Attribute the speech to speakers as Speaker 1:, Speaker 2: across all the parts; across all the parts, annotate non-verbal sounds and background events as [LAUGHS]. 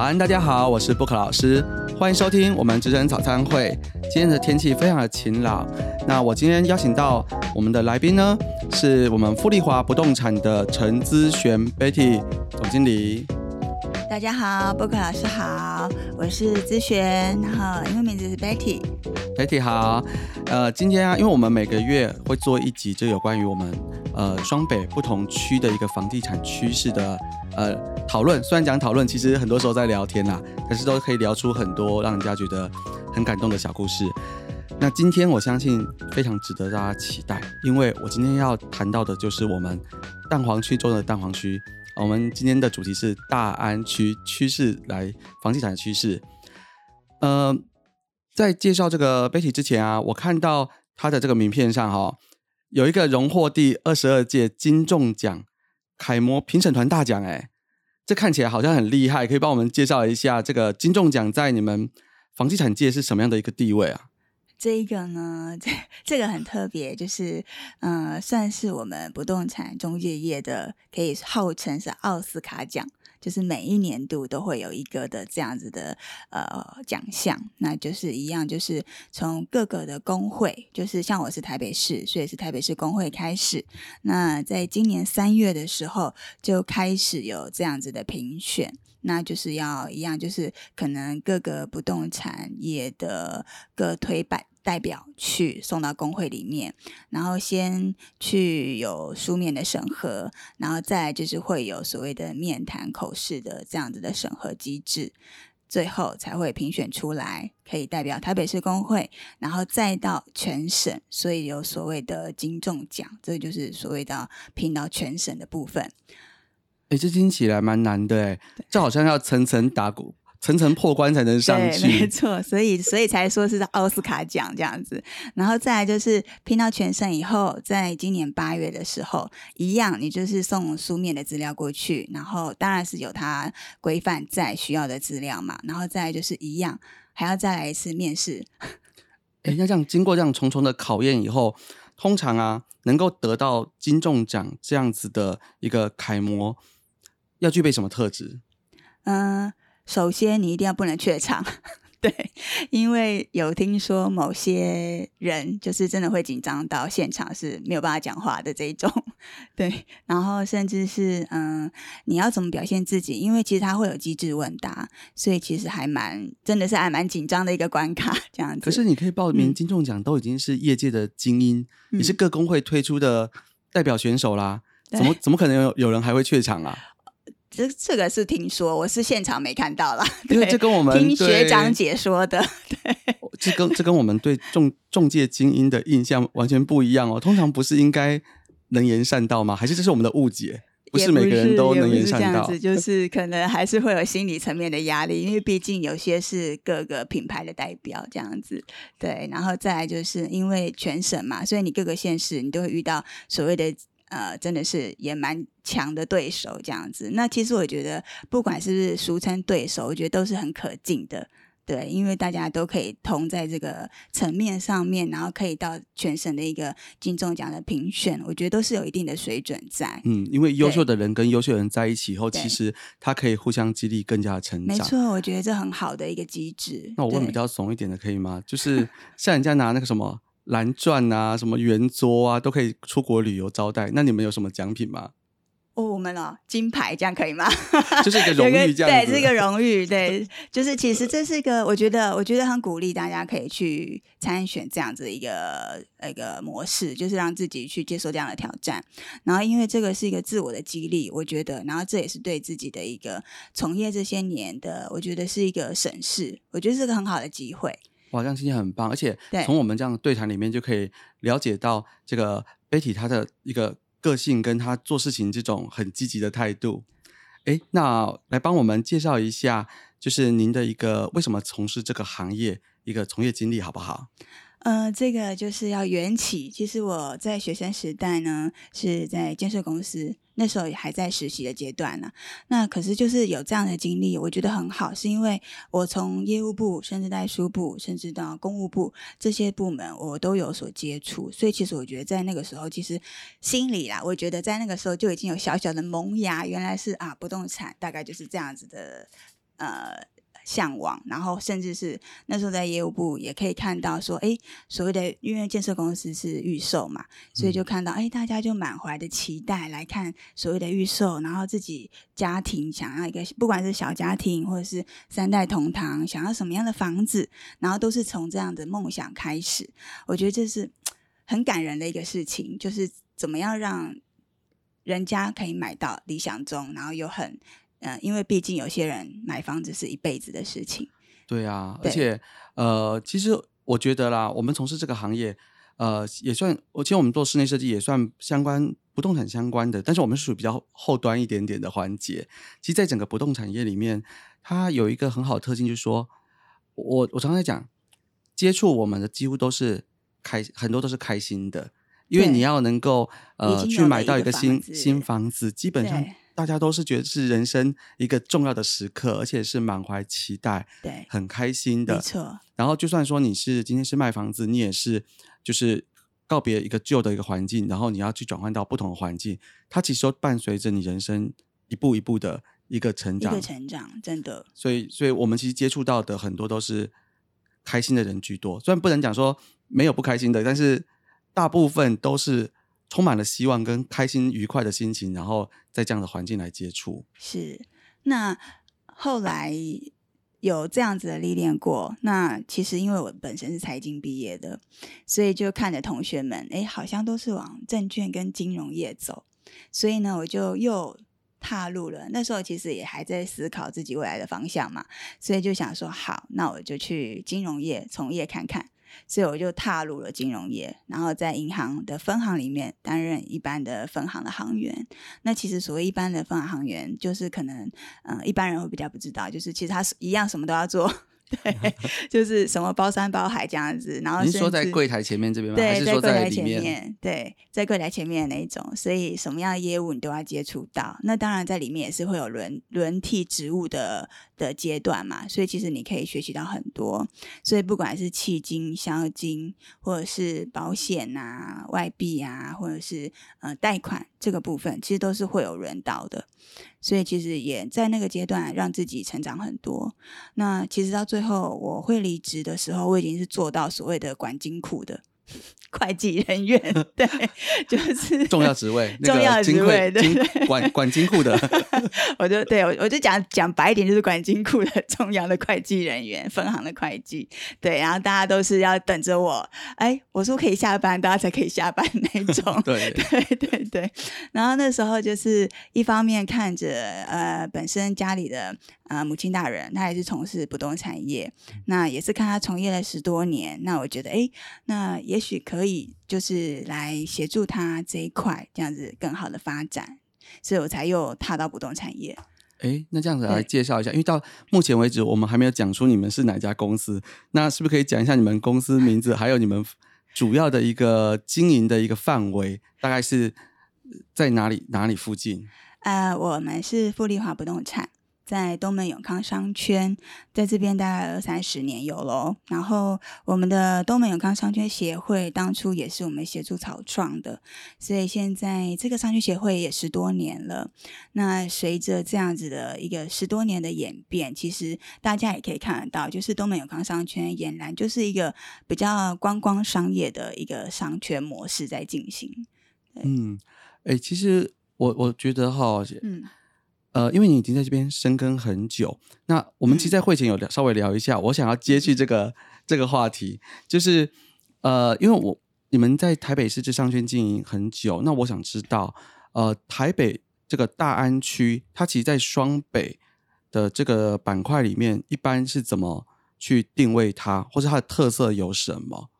Speaker 1: 早安，大家好，我是布克老师，欢迎收听我们职人早餐会。今天的天气非常的晴朗，那我今天邀请到我们的来宾呢，是我们富丽华不动产的陈资璇 Betty 总经理。
Speaker 2: 大家好，布克老师好，我是资璇，然后英文名字是 Betty。
Speaker 1: Betty 好，呃，今天啊，因为我们每个月会做一集，就有关于我们呃双北不同区的一个房地产趋势的呃讨论。虽然讲讨论，其实很多时候在聊天啦，但是都可以聊出很多让人家觉得很感动的小故事。那今天我相信非常值得大家期待，因为我今天要谈到的就是我们蛋黄区中的蛋黄区。我们今天的主题是大安区趋势来房地产的趋势。呃，在介绍这个 Betty 之前啊，我看到他的这个名片上哈，有一个荣获第二十二届金钟奖楷模评审团大奖，哎，这看起来好像很厉害，可以帮我们介绍一下这个金钟奖在你们房地产界是什么样的一个地位啊？
Speaker 2: 这一个呢，[LAUGHS] 这这个很特别，就是呃，算是我们不动产中介业的，可以号称是奥斯卡奖，就是每一年度都会有一个的这样子的呃奖项，那就是一样，就是从各个的工会，就是像我是台北市，所以是台北市工会开始，那在今年三月的时候就开始有这样子的评选。那就是要一样，就是可能各个不动产业的各推办代表去送到工会里面，然后先去有书面的审核，然后再就是会有所谓的面谈口试的这样子的审核机制，最后才会评选出来，可以代表台北市工会，然后再到全省，所以有所谓的金钟奖，这就是所谓的评到全省的部分。
Speaker 1: 哎，这听起来蛮难的哎，这好像要层层打鼓、层层破关才能上去。
Speaker 2: 没错，所以所以才说是奥斯卡奖这样子。然后再来就是拼到全胜以后，在今年八月的时候，一样，你就是送书面的资料过去，然后当然是有它规范在需要的资料嘛。然后再来就是一样，还要再来一次面试。[LAUGHS]
Speaker 1: 哎，那这样经过这样重重的考验以后，通常啊，能够得到金钟奖这样子的一个楷模。要具备什么特质？
Speaker 2: 嗯，首先你一定要不能怯场，[LAUGHS] 对，因为有听说某些人就是真的会紧张到现场是没有办法讲话的这一种，[LAUGHS] 对，然后甚至是嗯，你要怎么表现自己？因为其实他会有机智问答，所以其实还蛮真的是还蛮紧张的一个关卡这样子。
Speaker 1: 可是你可以报名金钟奖，都已经是业界的精英，你是各工会推出的代表选手啦，怎么怎么可能有有人还会怯场啊？
Speaker 2: 这这个是听说，我是现场没看到啦。
Speaker 1: 因为这跟我们
Speaker 2: 听学长解说的，对，
Speaker 1: 这跟这跟我们对中中介精英的印象完全不一样哦。通常不是应该能言善道吗？还是这是我们的误解？
Speaker 2: 不
Speaker 1: 是每个人都能言善道，[LAUGHS]
Speaker 2: 就是可能还是会有心理层面的压力，因为毕竟有些是各个品牌的代表这样子。对，然后再来就是因为全省嘛，所以你各个县市你都会遇到所谓的。呃，真的是也蛮强的对手这样子。那其实我觉得，不管是不是俗称对手，我觉得都是很可敬的。对，因为大家都可以同在这个层面上面，然后可以到全省的一个金钟奖的评选，我觉得都是有一定的水准在。
Speaker 1: 嗯，因为优秀的人跟优秀人在一起以后，其实他可以互相激励，更加的成长。
Speaker 2: 没错，我觉得这很好的一个机制。
Speaker 1: 那我问比较怂一点的，可以吗？就是 [LAUGHS] 像人家拿那个什么。蓝钻啊，什么圆桌啊，都可以出国旅游招待。那你们有什么奖品吗？
Speaker 2: 哦，我们哦，金牌这样可以吗？[LAUGHS]
Speaker 1: 就是一个荣誉，[LAUGHS] 这样
Speaker 2: 对，是一个荣誉。对，就是其实这是一个，我觉得，我觉得很鼓励大家可以去参选这样子一个一个模式，就是让自己去接受这样的挑战。然后，因为这个是一个自我的激励，我觉得，然后这也是对自己的一个从业这些年的，我觉得是一个审视，我觉得是个很好的机会。
Speaker 1: 哇，这样听起来很棒，而且从我们这样对谈里面就可以了解到这个 Betty 她的一个个性，跟她做事情这种很积极的态度。哎，那来帮我们介绍一下，就是您的一个为什么从事这个行业一个从业经历，好不好？
Speaker 2: 呃，这个就是要缘起。其实我在学生时代呢，是在建设公司。那时候也还在实习的阶段呢，那可是就是有这样的经历，我觉得很好，是因为我从业务部，甚至代书部，甚至到公务部这些部门，我都有所接触，所以其实我觉得在那个时候，其实心里啦，我觉得在那个时候就已经有小小的萌芽，原来是啊，不动产大概就是这样子的。呃。向往，然后甚至是那时候在业务部也可以看到说，哎，所谓的因为建设公司是预售嘛，所以就看到哎，大家就满怀的期待来看所谓的预售，然后自己家庭想要一个，不管是小家庭或者是三代同堂，想要什么样的房子，然后都是从这样的梦想开始。我觉得这是很感人的一个事情，就是怎么样让人家可以买到理想中，然后又很。嗯，因为毕竟有些人买房子是一辈子的事情。
Speaker 1: 对啊，而且呃，其实我觉得啦，我们从事这个行业，呃，也算，其实我们做室内设计也算相关不动产相关的，但是我们是属于比较后端一点点的环节。其实，在整个不动产业里面，它有一个很好的特性，就是说，我我常常在讲，接触我们的几乎都是开，很多都是开心的，因为你要能够呃去买到一个新新房子，基本上。大家都是觉得是人生一个重要的时刻，而且是满怀期待，
Speaker 2: 对，
Speaker 1: 很开心的。
Speaker 2: 没错。
Speaker 1: 然后就算说你是今天是卖房子，你也是就是告别一个旧的一个环境，然后你要去转换到不同的环境，它其实都伴随着你人生一步一步的一个成长，
Speaker 2: 一个成长，真的。
Speaker 1: 所以，所以我们其实接触到的很多都是开心的人居多，虽然不能讲说没有不开心的，但是大部分都是。充满了希望跟开心愉快的心情，然后在这样的环境来接触。
Speaker 2: 是，那后来有这样子的历练过。那其实因为我本身是财经毕业的，所以就看着同学们，哎，好像都是往证券跟金融业走。所以呢，我就又踏入了。那时候其实也还在思考自己未来的方向嘛，所以就想说，好，那我就去金融业从业看看。所以我就踏入了金融业，然后在银行的分行里面担任一般的分行的行员。那其实所谓一般的分行行员，就是可能嗯一般人会比较不知道，就是其实他是一样什么都要做。对，[LAUGHS] 就是什么包山包海这样子，然后
Speaker 1: 您说在柜台前面这边吗？对，
Speaker 2: 在柜台前
Speaker 1: 面，
Speaker 2: 对，在柜台前面的那一种，所以什么样的业务你都要接触到。那当然在里面也是会有轮轮替职务的的阶段嘛，所以其实你可以学习到很多。所以不管是契金、销金，或者是保险啊、外币啊，或者是呃贷款这个部分，其实都是会有轮到的。所以其实也在那个阶段让自己成长很多。那其实到最后我会离职的时候，我已经是做到所谓的管金库的。[LAUGHS] 会计人员 [LAUGHS] 对，就是
Speaker 1: 重要职位，
Speaker 2: 重要职位对
Speaker 1: 管管金库的，[LAUGHS]
Speaker 2: 我就对我我就讲讲白一点，就是管金库的重要的会计人员，分行的会计，对，然后大家都是要等着我，哎，我说可以下班，大家才可以下班那种，
Speaker 1: 对
Speaker 2: 对对对，然后那时候就是一方面看着呃本身家里的。啊，母亲大人，他也是从事不动产业，那也是看他从业了十多年，那我觉得，哎，那也许可以就是来协助他这一块，这样子更好的发展，所以我才又踏到不动产业。
Speaker 1: 哎，那这样子来介绍一下，因为到目前为止我们还没有讲出你们是哪家公司，那是不是可以讲一下你们公司名字，还有你们主要的一个经营的一个范围，大概是在哪里哪里附近？
Speaker 2: 呃，我们是富丽华不动产。在东门永康商圈，在这边大概二三十年有喽。然后我们的东门永康商圈协会当初也是我们协助草创的，所以现在这个商圈协会也十多年了。那随着这样子的一个十多年的演变，其实大家也可以看得到，就是东门永康商圈俨然就是一个比较观光商业的一个商圈模式在进行。
Speaker 1: 嗯，哎，其实我我觉得哈，嗯。呃，因为你已经在这边深耕很久，那我们其实，在会前有聊稍微聊一下，我想要接续这个这个话题，就是呃，因为我你们在台北市这商圈经营很久，那我想知道，呃，台北这个大安区，它其实，在双北的这个板块里面，一般是怎么去定位它，或者它的特色有什么？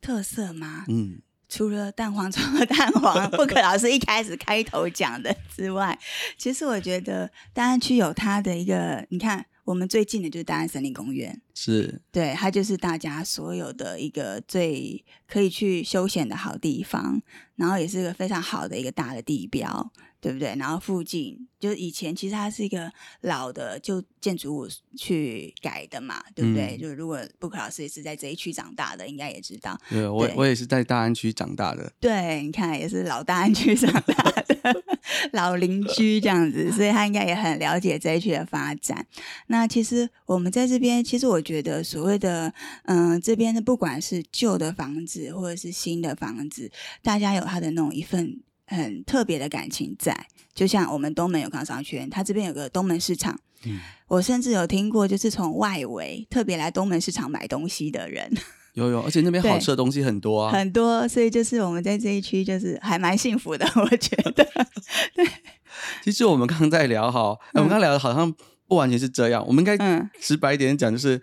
Speaker 2: 特色吗？嗯。除了蛋黄 [LAUGHS] 中的蛋黄，不可老师一开始开头讲的之外，其实我觉得大安区有它的一个，你看我们最近的就是大安森林公园，
Speaker 1: 是
Speaker 2: 对，它就是大家所有的一个最可以去休闲的好地方，然后也是一个非常好的一个大的地标。对不对？然后附近就是以前其实它是一个老的旧建筑物去改的嘛，对不对？就是如果布克老师也是在这一区长大的，应该也知道。
Speaker 1: 对，我我也是在大安区长大的。
Speaker 2: 对，你看也是老大安区长大的 [LAUGHS] 老邻居这样子，所以他应该也很了解这一区的发展。那其实我们在这边，其实我觉得所谓的嗯，这边的不管是旧的房子或者是新的房子，大家有他的那种一份。很特别的感情在，就像我们东门有康商圈，它这边有个东门市场。嗯，我甚至有听过，就是从外围特别来东门市场买东西的人。
Speaker 1: 有有，而且那边好吃的东西很多啊，
Speaker 2: 很多。所以就是我们在这一区，就是还蛮幸福的，我觉得。[LAUGHS] 对。
Speaker 1: 其实我们刚刚在聊哈，我们刚聊的好像不完全是这样。我们应该直白一点讲，就是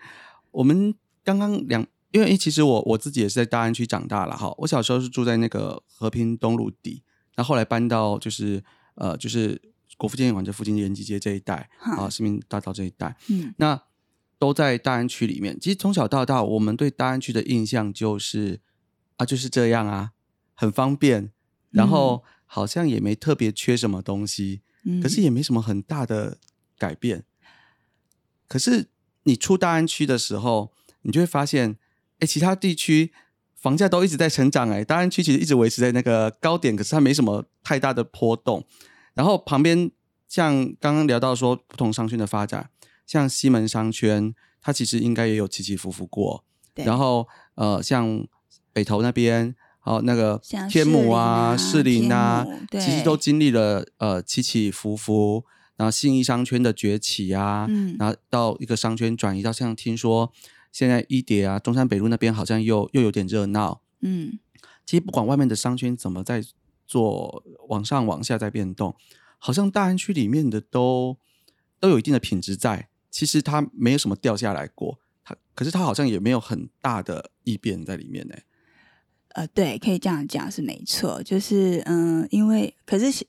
Speaker 1: 我们刚刚两，因为其实我我自己也是在大安区长大了哈。我小时候是住在那个和平东路底。那后来搬到就是呃就是国父纪念馆这附近延吉街这一带啊市民大道这一带，嗯，那都在大安区里面。其实从小到大，我们对大安区的印象就是啊就是这样啊，很方便，然后好像也没特别缺什么东西，嗯，可是也没什么很大的改变。可是你出大安区的时候，你就会发现，哎，其他地区。房价都一直在成长哎，大安区其实一直维持在那个高点，可是它没什么太大的波动。然后旁边像刚刚聊到说不同商圈的发展，像西门商圈，它其实应该也有起起伏伏过。然后呃，像北投那边，好那个天母啊、士林啊，其实都经历了呃起起伏伏。然后信义商圈的崛起啊，然后到一个商圈转移到像听说。现在一叠啊，中山北路那边好像又又有点热闹。嗯，其实不管外面的商圈怎么在做往上往下在变动，好像大安区里面的都都有一定的品质在。其实它没有什么掉下来过，它可是它好像也没有很大的异变在里面呢。
Speaker 2: 呃，对，可以这样讲是没错。就是嗯，因为可是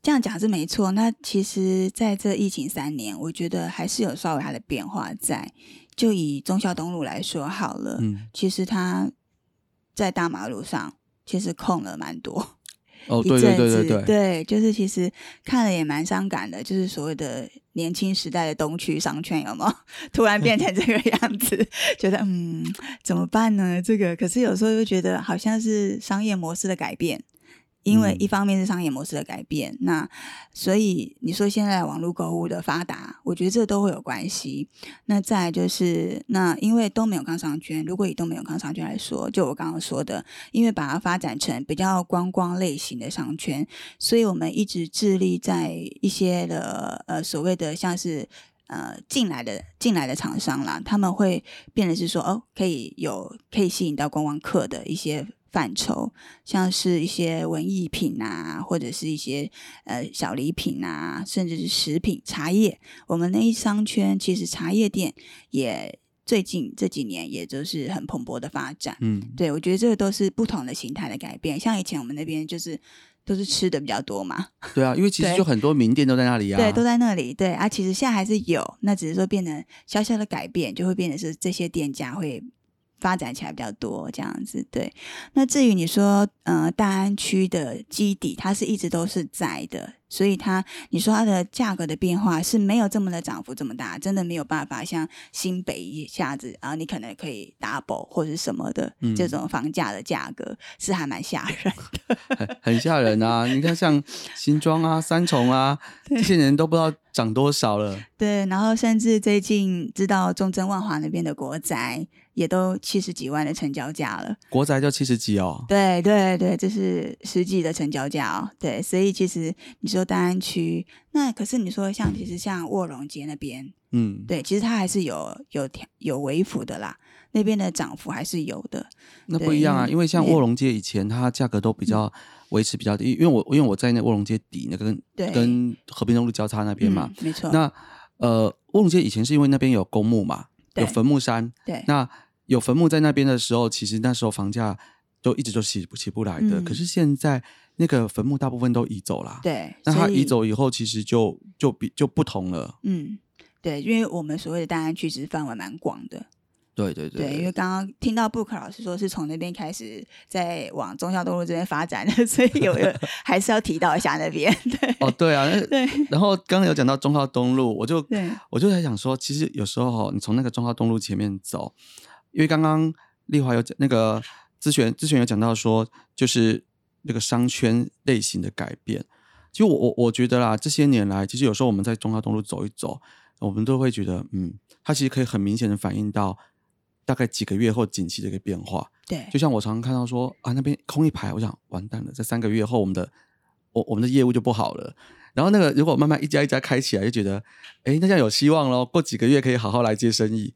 Speaker 2: 这样讲是没错。那其实在这疫情三年，我觉得还是有稍微它的变化在。就以忠孝东路来说好了，嗯，其实它在大马路上其实空了蛮多，
Speaker 1: 哦，对对对对对，
Speaker 2: 对，就是其实看了也蛮伤感的，就是所谓的年轻时代的东区商圈有没有 [LAUGHS] 突然变成这个样子？[LAUGHS] 觉得嗯，怎么办呢？这个可是有时候又觉得好像是商业模式的改变。因为一方面是商业模式的改变，那所以你说现在网络购物的发达，我觉得这都会有关系。那再就是那因为都没有康商圈，如果以都没有康商圈来说，就我刚刚说的，因为把它发展成比较观光类型的商圈，所以我们一直致力在一些的呃所谓的像是呃进来的进来的厂商啦，他们会变得是说哦可以有可以吸引到观光客的一些。范畴像是一些文艺品啊，或者是一些呃小礼品啊，甚至是食品、茶叶。我们那一商圈其实茶叶店也最近这几年也都是很蓬勃的发展。嗯，对，我觉得这个都是不同的形态的改变。像以前我们那边就是都是吃的比较多嘛。[LAUGHS]
Speaker 1: 对啊，因为其实就很多名店都在那里啊。
Speaker 2: 对，都在那里。对啊，其实现在还是有，那只是说变得小小的改变，就会变得是这些店家会。发展起来比较多这样子，对。那至于你说，呃，大安区的基底，它是一直都是在的，所以它，你说它的价格的变化是没有这么的涨幅这么大，真的没有办法像新北一下子啊，你可能可以 double 或者什么的这种房价的价格是还蛮吓人
Speaker 1: 的，很吓人啊！你看像新庄啊、三重啊，这些人都不知道涨多少了。
Speaker 2: 对，然后甚至最近知道中正万华那边的国宅。也都七十几万的成交价了，
Speaker 1: 国宅就七十几哦。
Speaker 2: 对对对，这是实际的成交价哦。对，所以其实你说大安区，那可是你说像其实像卧龙街那边，嗯，对，其实它还是有有有微幅的啦，那边的涨幅还是有的。
Speaker 1: 那不一样啊，因为像卧龙街以前它价格都比较维持比较低，因为我因为我在那卧龙街底那个跟跟和平东路交叉那边嘛，
Speaker 2: 没错。
Speaker 1: 那呃，卧龙街以前是因为那边有公墓嘛，有坟墓山，
Speaker 2: 对，
Speaker 1: 那。有坟墓在那边的时候，其实那时候房价都一直都起不起不来的。可是现在那个坟墓大部分都移走了，
Speaker 2: 对，
Speaker 1: 那它移走以后，其实就就比就不同了。
Speaker 2: 嗯，对，因为我们所谓的大安区其实范围蛮广的。
Speaker 1: 对对对，
Speaker 2: 对，因为刚刚听到布克老师说是从那边开始在往中孝东路这边发展的，所以有有 [LAUGHS] 还是要提到一下那边。对，
Speaker 1: 哦对啊，
Speaker 2: 对。
Speaker 1: 然后刚刚有讲到中孝东路，我就
Speaker 2: 对
Speaker 1: 我就在想说，其实有时候你从那个中孝东路前面走，因为刚刚丽华有讲那个资璇资璇有讲到说，就是那个商圈类型的改变。其实我我我觉得啦，这些年来，其实有时候我们在中华东路走一走，我们都会觉得，嗯，它其实可以很明显的反映到。大概几个月后景气的一个变化，
Speaker 2: 对，
Speaker 1: 就像我常常看到说啊，那边空一排，我想完蛋了，在三个月后，我们的我我们的业务就不好了。然后那个如果慢慢一家一家开起来，就觉得哎，那这样有希望喽，过几个月可以好好来接生意。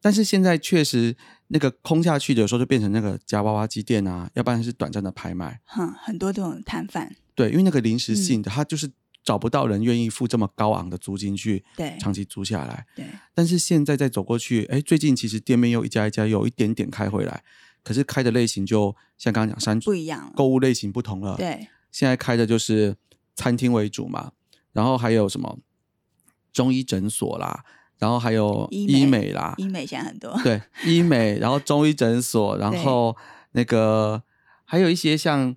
Speaker 1: 但是现在确实那个空下去的时候，就变成那个夹娃娃机店啊，要不然是短暂的拍卖，
Speaker 2: 哼，很多这种摊贩，
Speaker 1: 对，因为那个临时性的，它就是。找不到人愿意付这么高昂的租金去长期租下来。
Speaker 2: 对，
Speaker 1: 但是现在再走过去，哎，最近其实店面又一家一家有一点点开回来，可是开的类型就像刚刚讲三
Speaker 2: 不一样，
Speaker 1: 购物类型不同了。
Speaker 2: 对，
Speaker 1: 现在开的就是餐厅为主嘛，然后还有什么中医诊所啦，然后还有医美啦，
Speaker 2: 医美现在很多。
Speaker 1: 对，医美，[LAUGHS] 然后中医诊所，然后那个还有一些像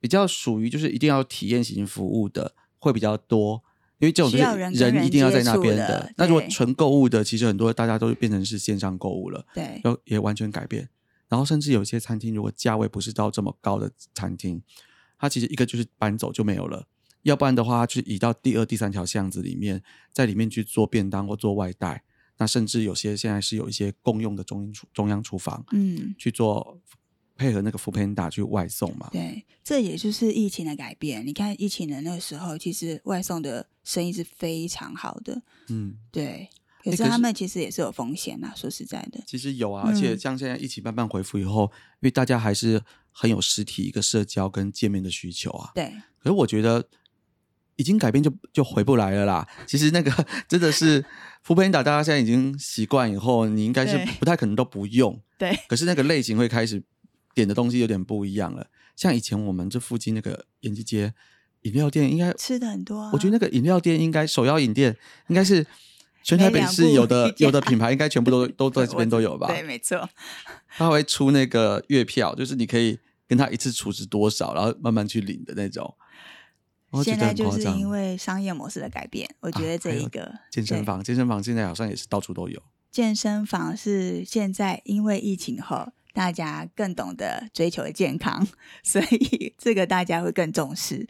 Speaker 1: 比较属于就是一定要体验型服务的。会比较多，因为这种就是人一定要在那边的。那如果纯购物的，其实很多大家都变成是线上购物了，
Speaker 2: 对，
Speaker 1: 都也完全改变。然后甚至有些餐厅，如果价位不是到这么高的餐厅，它其实一个就是搬走就没有了，要不然的话，就移到第二、第三条巷子里面，在里面去做便当或做外带。那甚至有些现在是有一些共用的中央厨中央厨房，嗯，去做。配合那个福佩达去外送嘛？
Speaker 2: 对，这也就是疫情的改变。你看疫情的那个时候，其实外送的生意是非常好的。嗯，对。可是他们其实也是有风险呐。说实在的，
Speaker 1: 其实有啊。而且像现在疫情慢慢恢复以后，因为大家还是很有实体一个社交跟见面的需求啊。
Speaker 2: 对。
Speaker 1: 可是我觉得已经改变就就回不来了啦。其实那个真的是福佩达，大家现在已经习惯以后，你应该是不太可能都不用。
Speaker 2: 对。
Speaker 1: 可是那个类型会开始。点的东西有点不一样了，像以前我们这附近那个延吉街饮料店，应该
Speaker 2: 吃的很多。
Speaker 1: 我觉得那个饮料店应该首要饮店，应该是全台北市有的有的品牌，应该全部都 [LAUGHS] 都在这边都有吧？
Speaker 2: 对，没错。
Speaker 1: 他会出那个月票，就是你可以跟他一次储值多少，然后慢慢去领的那种。
Speaker 2: 现在就是因为商业模式的改变，我觉得这一个
Speaker 1: 健身房，健身房现在好像也是到处都有。
Speaker 2: 健身房是现在因为疫情后。大家更懂得追求健康，所以这个大家会更重视。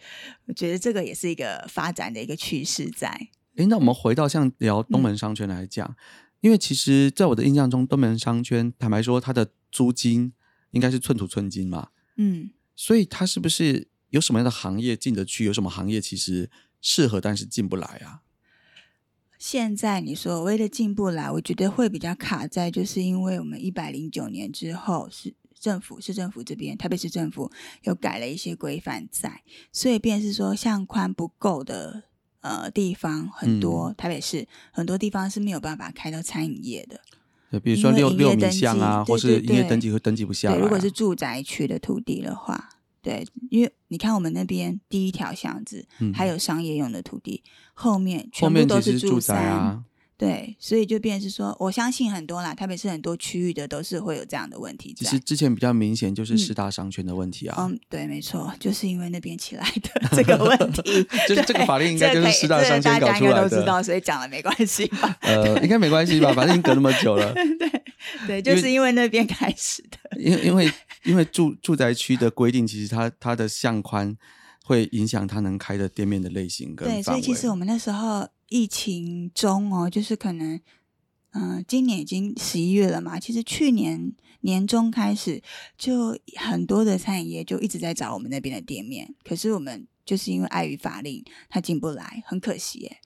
Speaker 2: 我觉得这个也是一个发展的一个趋势在。
Speaker 1: 哎，那我们回到像聊东门商圈来讲，因为其实在我的印象中，东门商圈坦白说，它的租金应该是寸土寸金嘛。嗯，所以它是不是有什么样的行业进得去？有什么行业其实适合，但是进不来啊？
Speaker 2: 现在你所谓的进不来，我觉得会比较卡在，就是因为我们一百零九年之后是政府市政府这边，特别是政府又改了一些规范在，所以便是说向宽不够的呃地方很多，台北市很多地方是没有办法开到餐饮业的，
Speaker 1: 对，比如说六六米巷啊，或是营业登记会登记不下来。
Speaker 2: 如果是住宅区的土地的话。对，因为你看我们那边第一条巷子还有商业用的土地，后面全部都是住宅啊。对，所以就变是说，我相信很多啦，特别是很多区域的都是会有这样的问题。
Speaker 1: 其实之前比较明显就是四大商圈的问题啊。
Speaker 2: 嗯，对，没错，就是因为那边起来的这个问 [LAUGHS] 题。
Speaker 1: 就是这个法令应该就是四大商圈搞出来
Speaker 2: 的。都知道，所以讲了没关系吧？
Speaker 1: 呃，应该没关系吧？反正已经隔那么久了。[LAUGHS]
Speaker 2: 对对，就是因为那边开始的。
Speaker 1: 因因为。因为住住宅区的规定，其实它它的巷宽会影响它能开的店面的类型跟
Speaker 2: 对，所以其实我们那时候疫情中哦，就是可能嗯，今年已经十一月了嘛，其实去年年中开始就很多的餐饮业就一直在找我们那边的店面，可是我们就是因为碍于法令，他进不来，很可惜耶。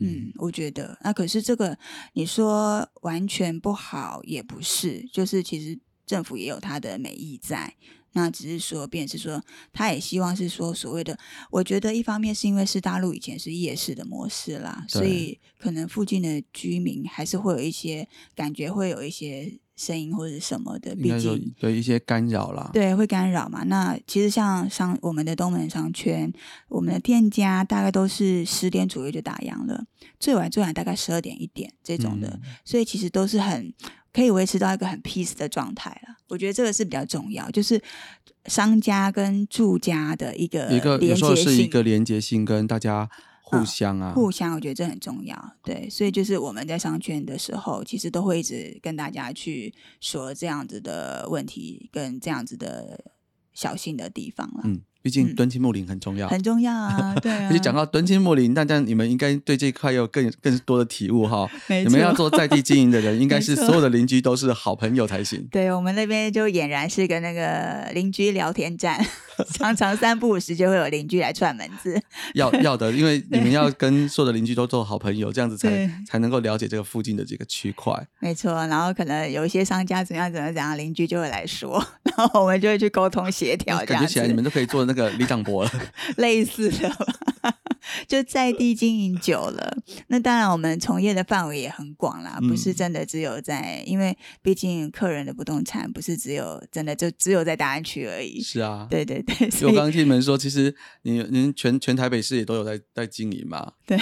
Speaker 2: 嗯，我觉得那可是这个你说完全不好也不是，就是其实。政府也有他的美意在，那只是说，便是说，他也希望是说，所谓的，我觉得一方面是因为是大陆以前是夜市的模式啦，所以可能附近的居民还是会有一些感觉，会有一些声音或者什么的，毕竟
Speaker 1: 对一些干扰啦。
Speaker 2: 对会干扰嘛。那其实像商我们的东门商圈，我们的店家大概都是十点左右就打烊了，最晚最晚大概十二点一点这种的，
Speaker 1: 嗯
Speaker 2: 所以其实都是很可以维持到一个很 peace 的状态了。我觉得这个是比较重要，就是商家跟住家的一个
Speaker 1: 一个有
Speaker 2: 连
Speaker 1: 时候
Speaker 2: 接性。
Speaker 1: 是一个连接性，跟大家互相啊，
Speaker 2: 互相，我觉得这很重要。对，所以就是我们在商圈的时候，其实都会一直跟大家去说这样子的问题，跟这样子的小心的地方了，
Speaker 1: 嗯，毕竟
Speaker 2: 嗯
Speaker 1: 敦亲睦邻很重要。
Speaker 2: 很重要啊。[LAUGHS] 对啊，
Speaker 1: 而且讲到敦亲睦邻，大家你们应该对这一块有更更多的体悟哈。[LAUGHS]
Speaker 2: 没
Speaker 1: 你们要做在地经营的人，应该是 [LAUGHS] 所有的邻居都是好朋友才行。
Speaker 2: 对我们那边就俨然是个那个邻居聊天站，常常三不五时就会有邻居来串门子。
Speaker 1: 要要的，因为你们要跟所有的邻居都做好朋友，这样子才才能够了解这个附近的这个区块。
Speaker 2: 没错，然后可能有一些商家怎样怎样怎样，邻居就会来说，然后我们就会去沟通协调，
Speaker 1: 感觉起来你们都可以做那个李长博了。[LAUGHS]
Speaker 2: 类似的吧，就在地经营久了。那当然，我们从业的范围也很广啦，不是
Speaker 1: 嗯
Speaker 2: 真的只有在，因为毕竟客人的不动产不是只有真的就只有在大安区而已。
Speaker 1: 是啊，
Speaker 2: 对对对，所以
Speaker 1: 我刚刚听你们说，其实你您全全台北市也都有在在经营嘛，
Speaker 2: 对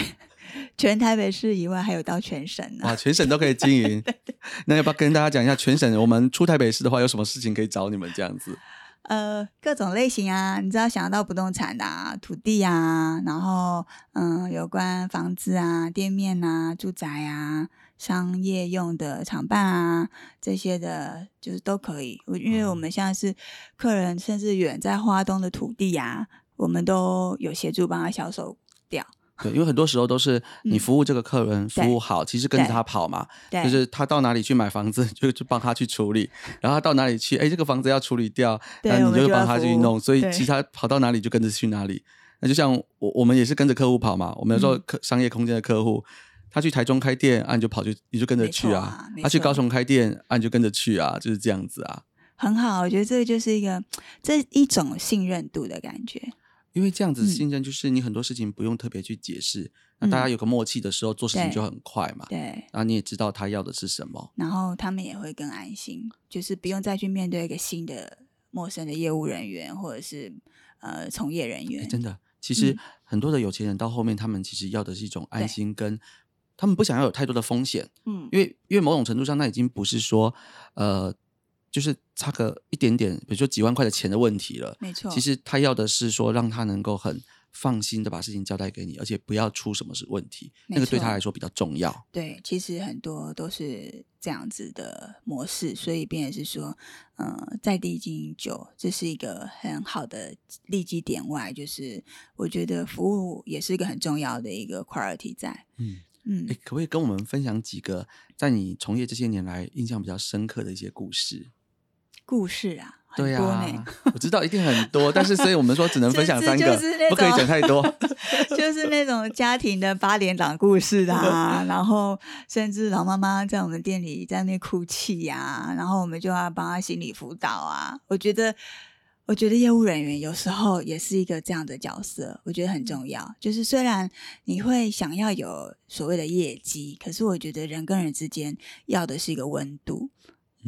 Speaker 2: 全台北市以外，还有到全省呢。
Speaker 1: 哇，全省都可以经营。[LAUGHS] 那要不要跟大家讲一下，全省我们出台北市的话，有什么事情可以找你们这样子？
Speaker 2: 呃，各种类型啊，你知道想到不动产的啊，土地啊，然后嗯，有关房子啊、店面啊、住宅啊、商业用的厂办啊这些的，就是都可以。我因为我们现在是客人，甚至远在花东的土地啊，我们都有协助帮他销售掉。
Speaker 1: 对，因为很多时候都是你
Speaker 2: 嗯
Speaker 1: 服务这个客人，
Speaker 2: 对
Speaker 1: 服务好，其实跟着他跑嘛，
Speaker 2: 对，
Speaker 1: 就是他到哪里去买房子，就就帮他去处理，然后他到哪里去，哎，这个房子要处理掉，那你就帮他去弄，所以其实他跑到哪里就跟着去哪里。那就像我我们也是跟着客户跑嘛，我们有时候
Speaker 2: 嗯
Speaker 1: 客商业空间的客户。他去台中开店，啊，你就跑去，你就跟着去啊
Speaker 2: 啊。
Speaker 1: 他去高雄开店，啊，你就跟着去啊，就是这样子啊。
Speaker 2: 很好。我觉得这个就是一个这一种信任度的感觉。
Speaker 1: 因为这样子
Speaker 2: 嗯
Speaker 1: 信任，就是你很多事情不用特别去解释，那大家
Speaker 2: 嗯
Speaker 1: 有个默契的时候，做事情就很快嘛。
Speaker 2: 对，
Speaker 1: 然后你也知道他要的是什么。
Speaker 2: 然后他们也会更安心，就是不用再去面对一个新的陌生的业务人员或者是呃从业人
Speaker 1: 哎
Speaker 2: 员。
Speaker 1: 真的，其实
Speaker 2: 嗯
Speaker 1: 很多的有钱人到后面，他们其实要的是一种安心，跟他们不想要有太多的风险，
Speaker 2: 嗯，
Speaker 1: 因为因为某种程度上，那已经不是说呃，就是差个一点点，比如说几万块的钱的问题了。
Speaker 2: 没错。
Speaker 1: 其实他要的是说，让他能够很放心的把事情交代给你，而且不要出什么是问题，那个对他
Speaker 2: 错
Speaker 1: 来说比较重要。
Speaker 2: 对，其实很多都是这样子的模式，所以变成是说，呃，在地经营久，这是一个很好的利基点外，就是我觉得服务也是一个很重要的一个 quality 在。
Speaker 1: 嗯，
Speaker 2: 嗯
Speaker 1: 哎，可不可以跟我们分享几个在你从业这些年来印象比较深刻的一些故事？
Speaker 2: 故事啊，很
Speaker 1: 对
Speaker 2: 多呢。
Speaker 1: 啊，[LAUGHS] 我知道一定很多，但是所以我们说只能分享 [LAUGHS] 三个，不可以
Speaker 2: 种
Speaker 1: 讲太多。[LAUGHS]
Speaker 2: 就是那种家庭的八点档故事啊，然后甚至老妈妈在我们店里在那哭泣呀、然后我们就要帮她心理辅导啊。我觉得，我觉得业务人员有时候也是一个这样的角色，我觉得很重要。就是虽然你会想要有所谓的业绩，可是我觉得人跟人之间要的是一个温度。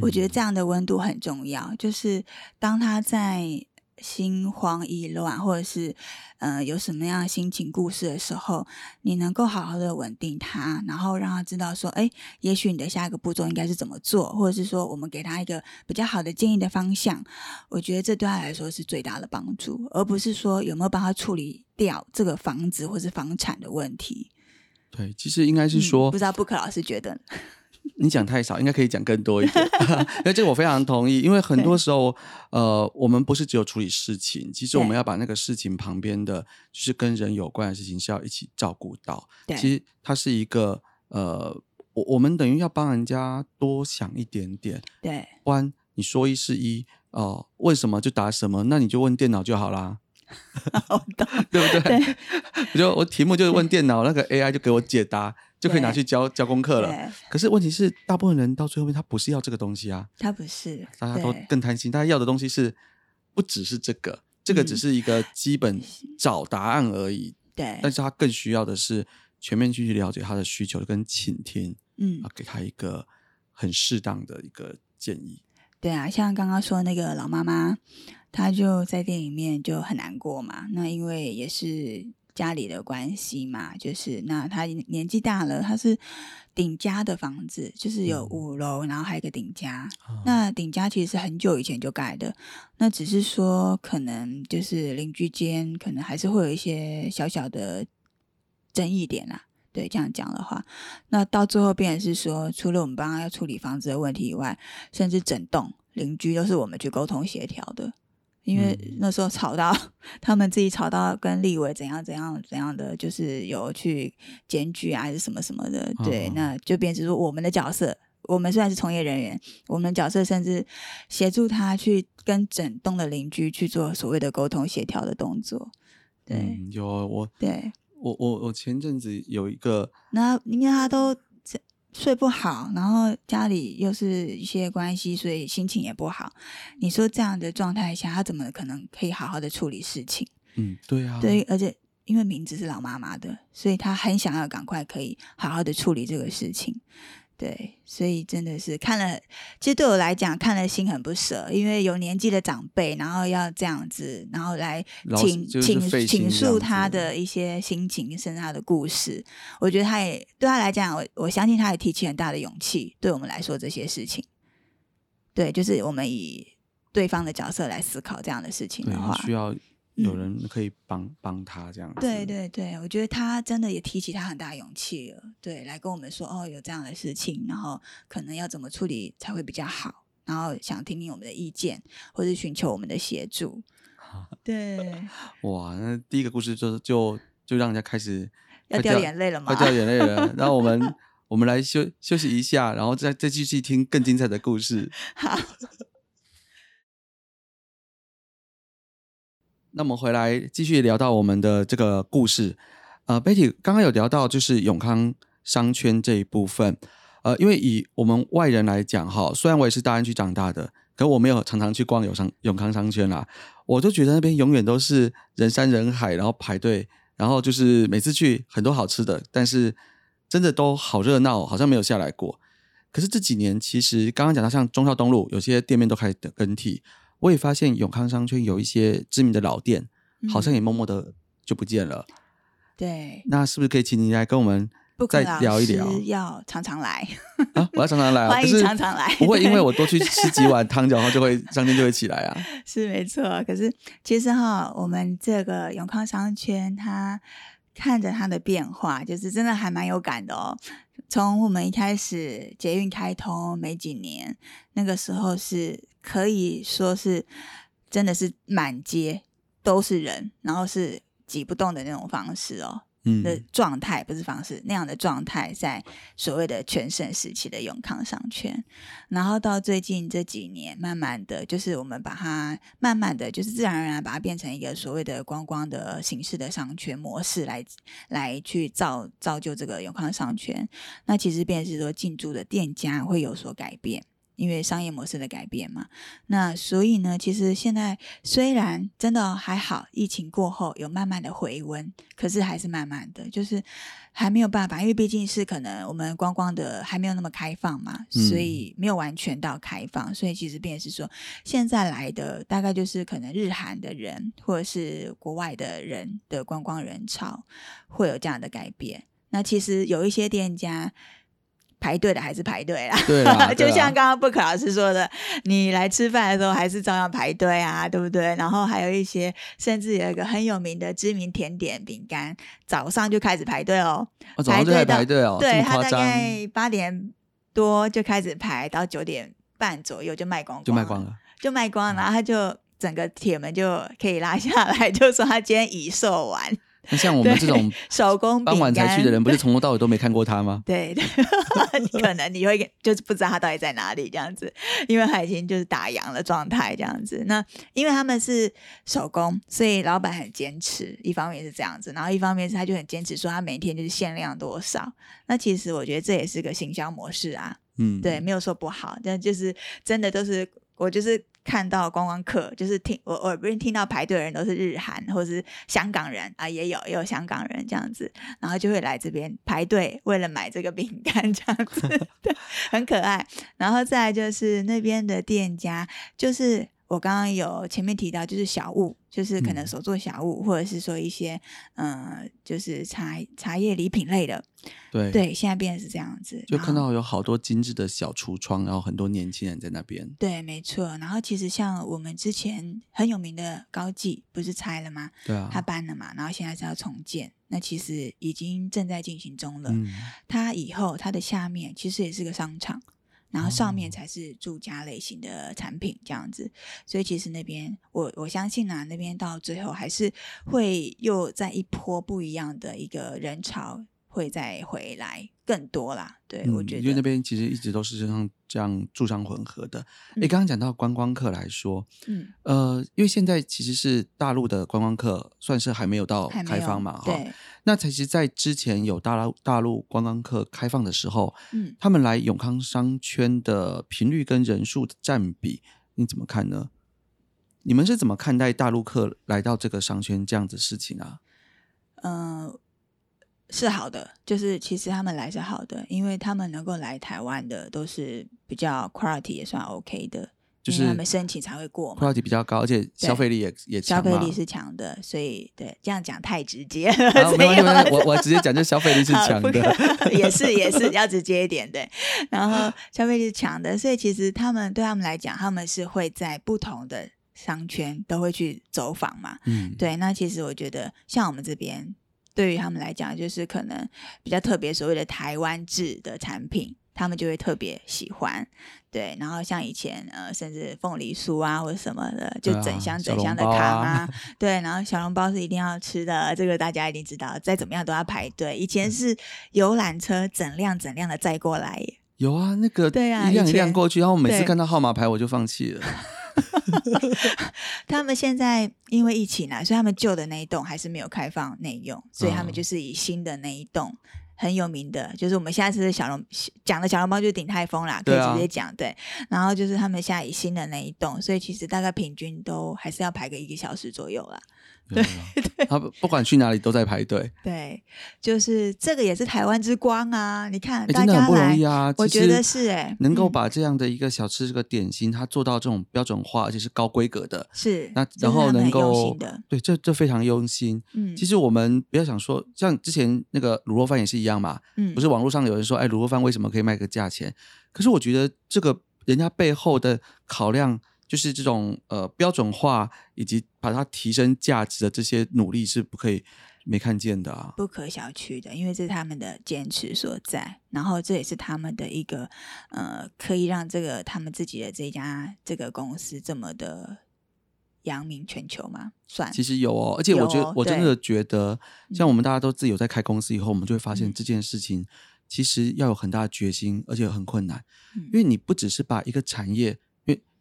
Speaker 2: 我觉得这样的温度很重要，就是当他在心慌意乱，或者是呃有什么样的心情故事的时候，你能够好好的稳定他，然后让他知道说，哎，也许你的下一个步骤应该是怎么做，或者是说我们给他一个比较好的建议的方向。我觉得这对他来说是最大的帮助，而不是说有没有帮他处理掉这个房子或是房产的问题。
Speaker 1: 对，其实应该是
Speaker 2: 嗯
Speaker 1: 说
Speaker 2: 不，知道布克老师觉得呢？
Speaker 1: 你讲太少，应该可以讲更多一点。[LAUGHS] 因为这个我非常同意，因为很多时候，呃，我们不是只有处理事情，其实我们要把那个事情旁边的，就是跟人有关的事情，是要一起照顾到。其实它是一个，呃，我我们等于要帮人家多想一点点，
Speaker 2: 对，
Speaker 1: 不然你说一是一，哦、问什么就答什么，那你就问电脑就好啦。[LAUGHS]
Speaker 2: 我懂。[LAUGHS]
Speaker 1: 对不对？
Speaker 2: 对
Speaker 1: 我就我题目就是问电脑，那个 AI 就给我解答，就可以拿去教教功课了。可是问题是，大部分人到最后面他不是要这个东西啊，
Speaker 2: 他不是，
Speaker 1: 大家都更贪心，大家要的东西是不只是这个，这个只
Speaker 2: 嗯
Speaker 1: 是一个基 [LAUGHS] 本找答案而已，
Speaker 2: 对
Speaker 1: 但，是他更需要的是全面去了解他的需求跟倾听，
Speaker 2: 嗯
Speaker 1: 啊，给他一个很适当的一个建议？
Speaker 2: 对啊，像刚刚说那个老妈妈，她就在店里面就很难过嘛。那因为也是家里的关系嘛，就是那他年纪大了，他是顶家的房子，就是有五楼，然后还有一个顶家。那顶家其实是很久以前就盖的，那只是说可能就是邻居间可能还是会有一些小小的争议点啦。对，这样讲的话，那到最后变成是说，除了我们帮他要处理房子的问题以外，甚至整栋邻居都是我们去沟通协调的。因为那时候吵到 [LAUGHS] 他们自己吵到跟立委怎样怎样怎样的，就是有去检举啊，还是什么什么的。对，那就变成说我们的角色，我们虽然是从业人员，我们角色甚至协助他去跟整栋的邻居去做所谓的沟通协调的动作。对，
Speaker 1: 有我
Speaker 2: 对。
Speaker 1: 我我我前阵子有一个，
Speaker 2: 那因为他都睡不好，然后家里又是一些关系，所以心情也不好。你说这样的状态下，他怎么可能可以好好的处理事情？
Speaker 1: 嗯，对啊，
Speaker 2: 对，而且因为名字是老妈妈的，所以他很想要赶快可以好好的处理这个事情。对，所以真的是看了，其实对我来讲看了心很不舍，因为有年纪的长辈，然后要这样子，然后来倾倾倾诉他的一些心情，甚至他的故事。我觉得他也对他来讲，我我相信他也提起很大的勇气，对我们来说这些事情。对，就是我们以对方的角色来思考这样的事情的话，
Speaker 1: 需要。有人可以帮帮他这样子，
Speaker 2: 对对对，我觉得他真的也提起他很大勇气了，对，来跟我们说哦，有这样的事情，然后可能要怎么处理才会比较好，然后想听听我们的意见，或者寻求我们的协助。对，[LAUGHS]
Speaker 1: 哇，那第一个故事就就就让人家开始 [LAUGHS]
Speaker 2: 要掉眼泪了吗？
Speaker 1: 要掉眼泪了，[LAUGHS] 然后我们我们来休休息一下，然后再再继续听更精彩的故事。
Speaker 2: 好。
Speaker 1: 那我们回来继续聊到我们的这个故事。呃，Betty 刚刚有聊到就是永康商圈这一部分。呃，因为以我们外人来讲，哈，虽然我也是大安区长大的，可我没有常常去逛永商永康商圈啦。我就觉得那边永远都是人山人海，然后排队，然后就是每次去很多好吃的，但是真的都好热闹，好像没有下来过。可是这几年，其实刚刚讲到像中孝东路，有些店面都开始更替。我也发现永康商圈有一些知名的老店，好像也默默的就不见了。
Speaker 2: 对，
Speaker 1: 那是不是可以请你来跟我们再聊一聊？
Speaker 2: 要常常来
Speaker 1: 啊！我要常常来，[LAUGHS]
Speaker 2: 欢迎常常来。
Speaker 1: 不会因为我多去吃几碗汤，然后就会商店就会起来啊。[LAUGHS]
Speaker 2: 是没错，可是其实哈，我们这个永康商圈，它看着它的变化，就是真的还蛮有感的哦。从我们一开始捷运开通没几年，那个时候是可以说是真的是满街都是人，然后是挤不动的那种方式哦。的状态不是方式那样的状态，在所谓的全盛时期的永康商圈，然后到最近这几年，慢慢的就是我们把它慢慢的就是自然而然把它变成一个所谓的观光的形式的商圈模式来来去造造就这个永康商圈。那其实便是说进驻的店家会有所改变。因为商业模式的改变嘛，那所以呢，其实现在虽然真的还好，疫情过后有慢慢的回温，可是还是慢慢的，就是还没有办法，因为毕竟是可能我们观光的还没有那么开放嘛，所以没有完全到开放，所以其实便是说，现在来的大概就是可能日韩的人或者是国外的人的观光人潮会有这样的改变。那其实有一些店家。排队的还是排队啦，
Speaker 1: 对 [LAUGHS]
Speaker 2: 就像刚刚布克老师说的，你来吃饭的时候还是照样排队啊，对不对？然后还有一些，甚至有一个很有名的知名甜点饼干，早上就开始排队哦，
Speaker 1: 排队排队哦，
Speaker 2: 对他大概八点多就开始排，到九点半左右就卖光，
Speaker 1: 就卖光了，
Speaker 2: 就卖光，然后他就整个铁门就可以拉下来，就说他今天已售完。
Speaker 1: 那像我们这种 [LAUGHS]
Speaker 2: 手工
Speaker 1: 傍晚才去的人，不是从头到尾都没看过他吗？[LAUGHS]
Speaker 2: 对对，[LAUGHS] 可能你会就是不知道他到底在哪里这样子，因为他已经就是打烊了状态这样子。那因为他们是手工，所以老板很坚持，一方面是这样子，然后一方面是他就很坚持说他每天就是限量多少。那其实我觉得这也是个行销模式啊，嗯，对，没有说不好，但就是真的都是我就是。看到观光客，就是听我我不是听到排队的人都是日韩或是香港人啊，也有也有香港人这样子，然后就会来这边排队，为了买这个饼干这样子，对，[LAUGHS] 很可爱。然后再就是那边的店家，就是我刚刚有前面提到，就是小物，就是可能
Speaker 1: 嗯
Speaker 2: 手做小物，或者是说一些呃，就是茶茶叶礼品类的，
Speaker 1: 对
Speaker 2: 对，现在变得是这样子，
Speaker 1: 就看到有好多精致的小橱窗，然后很多年轻人在那边。
Speaker 2: 对，没错。然后其实像我们之前很有名的高技，不是拆了吗？
Speaker 1: 对啊，
Speaker 2: 他搬了嘛，然后现在是要重建，那其实已经正在进行中了。
Speaker 1: 嗯，
Speaker 2: 它以后它的下面其实也是个商场，然后上面
Speaker 1: 哦
Speaker 2: 才是住家类型的产品这样子。所以其实那边我我相信啊，那边到最后还是会又在一波不一样的一个人潮会再回来更多啦。对、我觉得，
Speaker 1: 嗯因为那边其实一直都是这样这样住商混合的。你，
Speaker 2: 嗯
Speaker 1: 刚刚讲到观光客来说，
Speaker 2: 嗯
Speaker 1: 呃，因为现在其实是大陆的观光客算是还没有到开放嘛，哈。那其实，在之前有大陆大陆观光客开放的时候，
Speaker 2: 嗯。
Speaker 1: 他们来永康商圈的频率跟人数的占比，你怎么看呢？你们是怎么看待大陆客来到这个商圈这样子事情啊？
Speaker 2: 嗯，是好的，就是其实他们来是好的，因为他们能够来台湾的都是比较 quality 也算 OK 的，
Speaker 1: 就是
Speaker 2: 他们申请才会过嘛
Speaker 1: ，quality 比较高，而且消费力也也强。
Speaker 2: 消费力是强的，所以对这样讲太直接了，[LAUGHS]
Speaker 1: 没关系，没有
Speaker 2: 我
Speaker 1: 我我直接讲，就消费力是强的。
Speaker 2: 也是也是 [LAUGHS] 要直接一点对，然后消费力是强的，所以其实他们对他们来讲，他们是会在不同的商圈都会去走访嘛，
Speaker 1: 嗯，
Speaker 2: 对，那其实我觉得，像我们这边，对于他们来讲，就是可能比较特别所谓的台湾制的产品，他们就会特别喜欢。对，然后像以前呃，甚至凤梨酥啊或者什么的，就整箱整箱的
Speaker 1: 笼包
Speaker 2: 扛
Speaker 1: 啊 [LAUGHS]
Speaker 2: 对，然后小笼包是一定要吃的，这个大家一定知道，再怎么样都要排队。以
Speaker 1: 嗯
Speaker 2: 前是游览车整辆整辆的载过来耶，
Speaker 1: 有啊，那个
Speaker 2: 对啊
Speaker 1: 一辆一辆过去，然后我每次看到号码牌我就放弃了。[LAUGHS] [LAUGHS]
Speaker 2: 他们现在因为疫情啊，所以他们旧的那一栋还是没有开放内用，所以他们
Speaker 1: 嗯
Speaker 2: 就是以新的那一栋很有名的，就是我们下次的小笼讲的小笼包就是鼎泰丰啦，可以直接讲对。然后就是他们现在以新的那一栋，所以其实大概平均都还是要排个一个小时左右啦。
Speaker 1: 对啊，他不不管去哪里都在排队，
Speaker 2: 对，就是这个也是台湾之光啊！你看
Speaker 1: 哎，
Speaker 2: 大
Speaker 1: 真的很不容易啊。
Speaker 2: 我觉得是哎、
Speaker 1: 能够
Speaker 2: 嗯
Speaker 1: 把这样的一个小吃这个点心，它做到这种标准化，而且是高规格的，
Speaker 2: 是
Speaker 1: 那然后能够，对，这这非常用心。
Speaker 2: 嗯，
Speaker 1: 其实我们不要想说，像之前那个卤肉饭也是一样嘛，
Speaker 2: 嗯
Speaker 1: 不是网络上有人说，哎，卤肉饭为什么可以卖个价钱？可是我觉得这个人家背后的考量，就是这种呃标准化以及把它提升价值的这些努力是不可以没看见的啊。
Speaker 2: 不可小觑的，因为这是他们的坚持所在，然后这也是他们的一个呃，可以让这个他们自己的这家这个公司这么的扬名全球嘛？算，
Speaker 1: 其实有哦，而且我觉得
Speaker 2: 哦
Speaker 1: 我真的觉得，像
Speaker 2: 嗯
Speaker 1: 我们大家都自己有在开公司以后，我们就会发现
Speaker 2: 嗯
Speaker 1: 这件事情其实要有很大的决心，而且很困难。
Speaker 2: 嗯
Speaker 1: 因为你不只是把一个产业，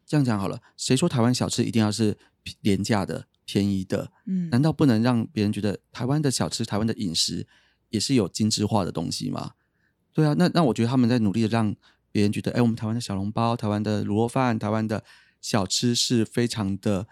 Speaker 1: 这样讲好了，谁说台湾小吃一定要是廉价的、便宜的？
Speaker 2: 嗯，
Speaker 1: 难道不能让别人觉得台湾的小吃、台湾的饮食也是有精致化的东西吗？对啊，那那我觉得他们在努力的让别人觉得，哎，我们台湾的小笼包、台湾的卤肉饭、台湾的小吃是非常的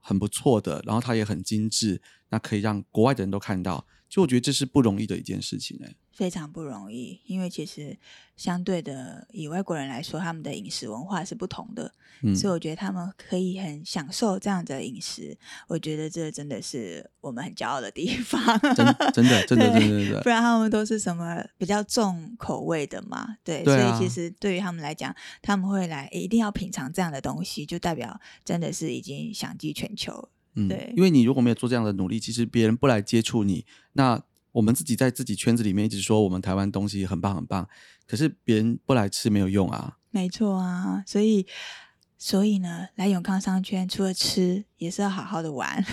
Speaker 1: 很不错的，然后它也很精致，那可以让国外的人都看到。就我觉得这是不容易的一件事情、哎，
Speaker 2: 非常不容易，因为其实相对的，以外国人来说，他们的饮食文化是不同的，
Speaker 1: 嗯，
Speaker 2: 所以我觉得他们可以很享受这样的饮食，我觉得这真的是我们很骄傲的地方。
Speaker 1: 真 [LAUGHS] 真的真的真的真的
Speaker 2: 不然他们都是什么比较重口味的嘛？对，所以其实对于他们来讲，他们会来诶一定要品尝这样的东西，就代表真的是已经享誉全球。
Speaker 1: 嗯，
Speaker 2: 对
Speaker 1: 因为你如果没有做这样的努力，其实别人不来接触你，那我们自己在自己圈子里面一直说我们台湾东西很棒很棒，可是别人不来吃没有用啊。
Speaker 2: 没错啊，所以所以呢，来永康商圈除了吃，也是要好好的玩。[LAUGHS]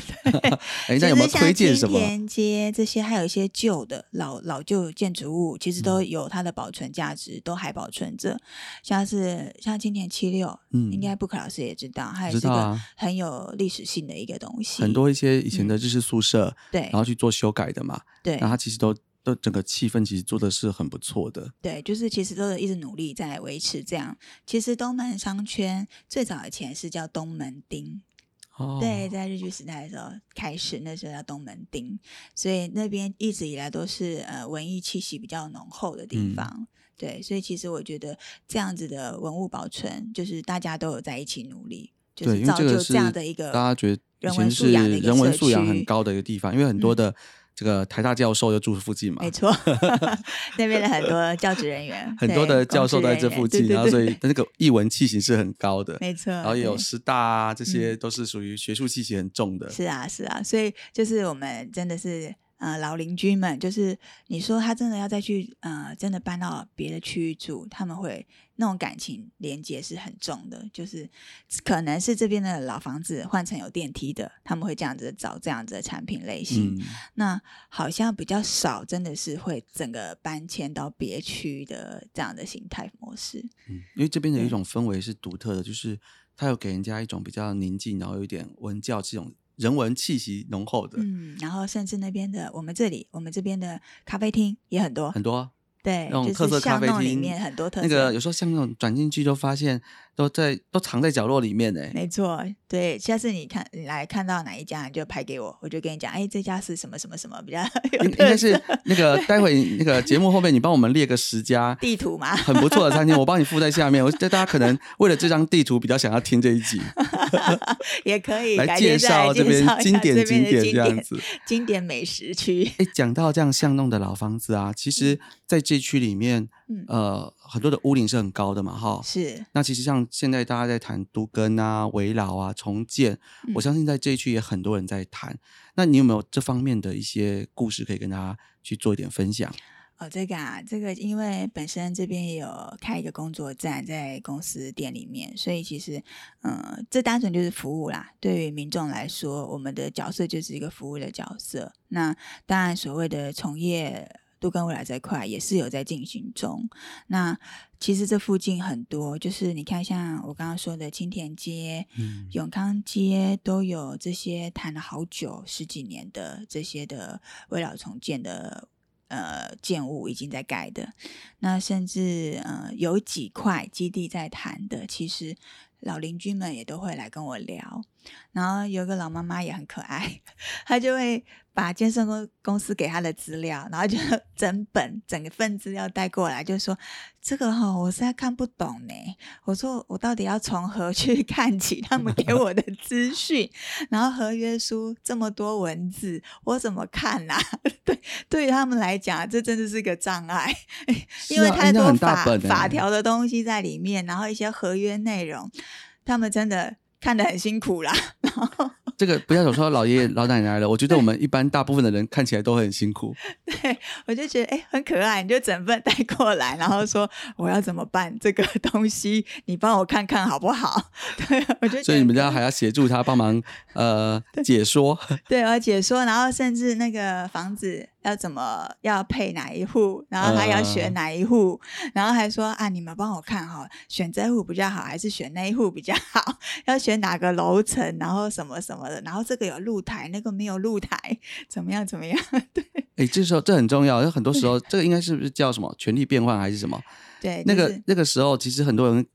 Speaker 2: [LAUGHS]
Speaker 1: 哎，那有没有推荐什么？
Speaker 2: 金田街这些，还有一些旧的老老旧建筑物，其实都
Speaker 1: 嗯
Speaker 2: 有它的保存价值，都还保存着。像是像今年七六，
Speaker 1: 嗯
Speaker 2: 应该布克老师也知道，它也是一个很有历史性的一个东西。
Speaker 1: 很多一些以前的日式宿舍，
Speaker 2: 对
Speaker 1: 然后去做修改的嘛，
Speaker 2: 对
Speaker 1: 那它其实都的整个气氛其实做的是很不错的。
Speaker 2: 对，就是其实都是一直努力在维持这样。其实东门商圈最早以前是叫东门町，
Speaker 1: 哦，
Speaker 2: 对，在日据时代的时候开始，那时候叫东门町，所以那边一直以来都是呃文艺气息比较浓厚的地
Speaker 1: 嗯
Speaker 2: 方。对，所以其实我觉得这样子的文物保存，就是大家都有在一起努力，就，是造就这样的一个
Speaker 1: 大家觉得
Speaker 2: 人文素养的一个
Speaker 1: 人文素养很高的一个地方，因为很多
Speaker 2: 嗯
Speaker 1: 的这个台大教授就住附近嘛。
Speaker 2: 没，错，[LAUGHS] 那边的很多教职人员，[LAUGHS]
Speaker 1: 很多的教授都在这附近，然后所以那个译文气息是很高的，
Speaker 2: 没错，
Speaker 1: 然后也有师大啊，这些都是属于学术气息很重的。
Speaker 2: 是啊，是啊，所以就是我们真的是呃老邻居们，就是你说他真的要再去呃真的搬到别的区域住，他们会那种感情连接是很重的，就是可能是这边的老房子换成有电梯的，他们会这样子找这样子的产品类型。
Speaker 1: 嗯，
Speaker 2: 那好像比较少，真的是会整个搬迁到别区的这样的形态模式。
Speaker 1: 嗯，因为这边的一种氛围是独特的，就是它有给人家一种比较宁静，然后有一点文教这种人文气息浓厚的，
Speaker 2: 嗯，然后甚至那边的我们这里，我们这边的咖啡厅也很多，
Speaker 1: 很多
Speaker 2: 对，
Speaker 1: 那种
Speaker 2: 就是
Speaker 1: 特色咖啡
Speaker 2: 巷弄里
Speaker 1: 厅
Speaker 2: 面很多特色。
Speaker 1: 那个有时候像那种转进去就发现都在都藏在角落里面呢。
Speaker 2: 没错，对，下次你看你来看到哪一家，你就拍给我，我就跟你讲，哎，这家是什么什么什么比较有
Speaker 1: 应应该是那个待会那个节目后面你帮我们列个十家 [LAUGHS]
Speaker 2: 地图嘛。
Speaker 1: 很不错的餐厅，我帮你附在下面。我觉得大家可能为了这张地图比较想要听这一集，[LAUGHS]
Speaker 2: 也可以
Speaker 1: 来介绍这边经典景点这样子。
Speaker 2: 经典美食区。
Speaker 1: 哎，讲到这样巷弄的老房子啊，其实在这区里面，
Speaker 2: 嗯，
Speaker 1: 呃，很多的屋龄是很高的嘛，哈。
Speaker 2: 是，
Speaker 1: 那其实像现在大家在谈都更啊、围绕啊、重建，我
Speaker 2: 嗯
Speaker 1: 相信在这一区也很多人在谈。那你有没有这方面的一些故事可以跟大家去做一点分享？
Speaker 2: 哦，这个啊，这个因为本身这边也有开一个工作站在公司店里面，所以其实，嗯，这单纯就是服务啦。对于民众来说，我们的角色就是一个服务的角色。那当然，所谓的从业都跟未来这块也是有在进行中。那其实这附近很多，就是你看，像我刚刚说的青田街、
Speaker 1: 嗯，
Speaker 2: 永康街都有这些谈了好久十几年的这些的未老重建的呃建物已经在盖的，那甚至呃有几块基地在谈的，其实老邻居们也都会来跟我聊。然后有个老妈妈也很可爱，她就会把健身公公司给她的资料，然后就 [LAUGHS] 整本整个份资料带过来，就说这个哈、我实在看不懂呢。我说我到底要从何去看起他们给我的资讯？然后合约书这么多文字，我怎么看呐、[LAUGHS] 对，对于他们来讲，这真的是个障碍，因为太多法、法条的东西在里面，然后一些合约内容，他们真的看得很辛苦啦。然后
Speaker 1: 这个不要总说老爷爷老奶奶了，我觉得我们一般大部分的人看起来都很辛苦。[LAUGHS]
Speaker 2: 对我就觉得哎、诶很可爱，你就整份带过来，然后说我要怎么办这个东西，你帮我看看好不好？[LAUGHS] 对，我就觉得
Speaker 1: 所以你们家还要协助他帮忙呃 [LAUGHS] 解说，
Speaker 2: 对，我要解说，然后甚至那个房子要怎么要配哪一户，然后他要选
Speaker 1: 嗯
Speaker 2: 哪一户，然后还说啊，你们帮我看哈，选这户比较好，还是选那一户比较好？要选哪个楼层，然后什么什么的，然后这个有露台，那个没有露台，怎么样怎么样？[LAUGHS] 对
Speaker 1: 哎，这时候这很重要，有很多时候这个应该是不是叫什么权力变换还是什么？
Speaker 2: 对，
Speaker 1: 那
Speaker 2: 就是
Speaker 1: 个那个时候其实很多人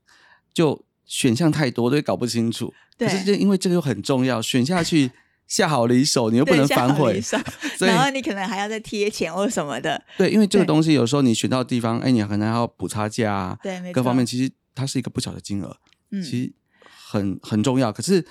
Speaker 1: 就选项太多，都会搞不清楚。可是
Speaker 2: 对
Speaker 1: 就因为这个又很重要，选下去 [LAUGHS] 下好离手，你又不能反悔所以
Speaker 2: 然后你可能还要再贴钱或什么的，
Speaker 1: 对，因为这个
Speaker 2: 对
Speaker 1: 东西有时候你选到地方，哎，你可能还要补差价啊，
Speaker 2: 对，
Speaker 1: 各方面其实它是一个不小的金额，
Speaker 2: 嗯，
Speaker 1: 其实很很重要。可是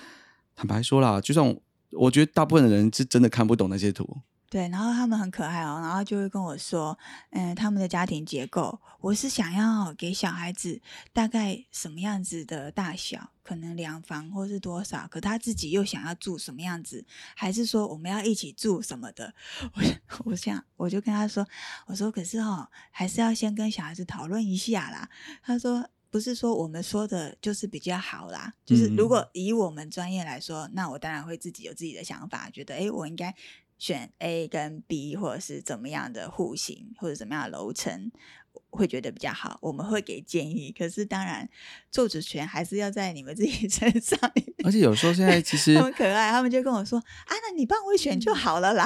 Speaker 1: 坦白说啦，就算我我觉得大部分的人是真的看不懂那些图，
Speaker 2: 对，然后他们很可爱哦，然后就会跟我说，嗯，他们的家庭结构，我是想要给小孩子大概什么样子的大小，可能两房或是多少，可他自己又想要住什么样子，还是说我们要一起住什么的？我 [LAUGHS] 我想我就跟他说，我说可是哦，还是要先跟小孩子讨论一下啦。他说。不是说我们说的就是比较好啦，就是如
Speaker 1: 嗯
Speaker 2: 果以我们专业来说，那我当然会自己有自己的想法，觉得哎，我应该选 A 跟 B，或者是怎么样的户型，或者怎么样的楼层，会觉得比较好。我们会给建议，可是当然做主权还是要在你们自己 [LAUGHS] 身上。
Speaker 1: 而且有时候现在其实
Speaker 2: 他们可爱，他们就跟我说：“啊，那你帮我选就好了啦。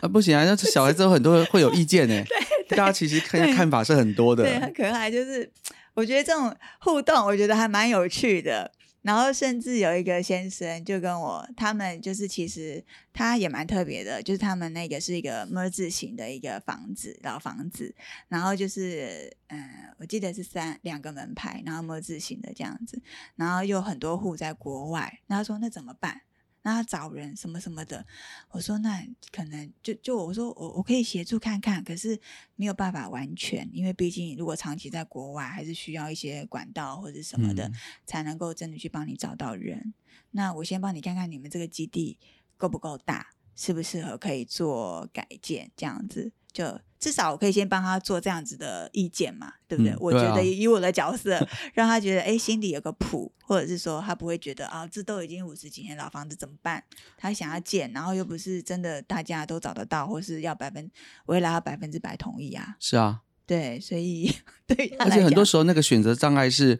Speaker 1: 啊，不行啊，那 [LAUGHS] 小孩子有很多会有意见 [LAUGHS] 呢。对大家其实看看法是很多的，
Speaker 2: 对，很可爱。就是我觉得这种互动，我觉得还蛮有趣的。然后甚至有一个先生就跟我，他们就是其实他也蛮特别的，就是他们那个是一个么字形的一个房子，老房子，然后就是嗯，我记得是三两个门牌，然后么字形的这样子，然后又很多户在国外，然后说那怎么办？那他找人什么什么的，我说那可能就就我说我我可以协助看看，可是没有办法完全，因为毕竟如果长期在国外，还是需要一些管道或者什么的，才能够真的去帮你找到人。那我先帮你看看你们这个基地够不够大，适不适合可以做改建这样子。就至少我可以先帮他做这样子的意见嘛，对不对？我觉得以我的角色，[LAUGHS] 让他觉得哎心里有个谱，或者是说他不会觉得啊，这都已经五十几年老房子怎么办？他想要建，然后又不是真的大家都找得到，或是要百分，我会拉他百分之百同意啊。
Speaker 1: 是啊，
Speaker 2: 对，所以 [LAUGHS] 对，
Speaker 1: 而且很多时候那个选择障碍是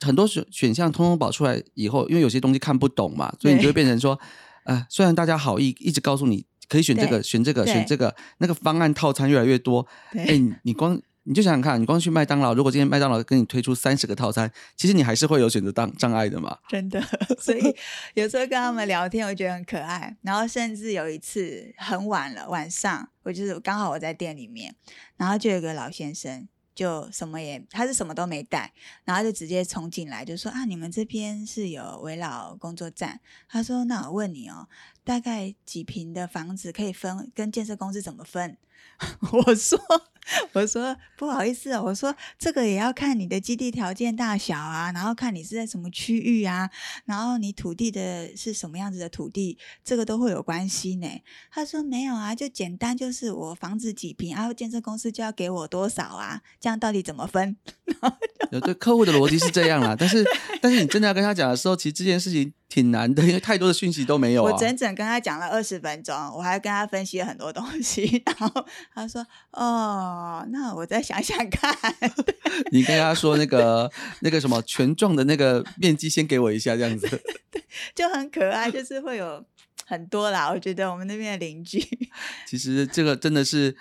Speaker 1: 很多选选项通通跑出来以后，因为有些东西看不懂嘛，所以你就会变成说，呃，虽然大家好意一直告诉你。可以选这个，选这个，选这个，那个方案套餐越来越多。哎，你光你就想想看，你光去麦当劳，如果今天麦当劳跟你推出三十个套餐，其实你还是会有选择障障碍的嘛。
Speaker 2: 真的，[LAUGHS] 所以有时候跟他们聊天，我觉得很可爱。然后甚至有一次很晚了，晚上我就是刚好我在店里面，然后就有个老先生。就什么也，他是什么都没带，然后就直接冲进来，就说啊，你们这边是有围绕工作站。他说，那我问你哦，大概几平的房子可以分？跟建设公司怎么分？[LAUGHS] 我说。我说不好意思，我说这个也要看你的基地条件大小啊，然后看你是在什么区域啊，然后你土地的是什么样子的土地，这个都会有关系呢。他说没有啊，就简单就是我房子几平，然后建设公司就要给我多少啊，这样到底怎么分？[LAUGHS]
Speaker 1: 有对客户的逻辑是这样啦，但是但是你真的要跟他讲的时候，其实这件事情挺难的，因为太多的讯息都没有。
Speaker 2: 我整整跟他讲了二十分钟，我还跟他分析了很多东西，[LAUGHS] 然后他说哦。哦，那我再想想看。[LAUGHS]
Speaker 1: 你跟他说那个那个什么权状的那个面积，先给我一下，这样子。
Speaker 2: 对，就很可爱，就是会有很多啦。我觉得我们那边的邻居，
Speaker 1: 其实这个真的是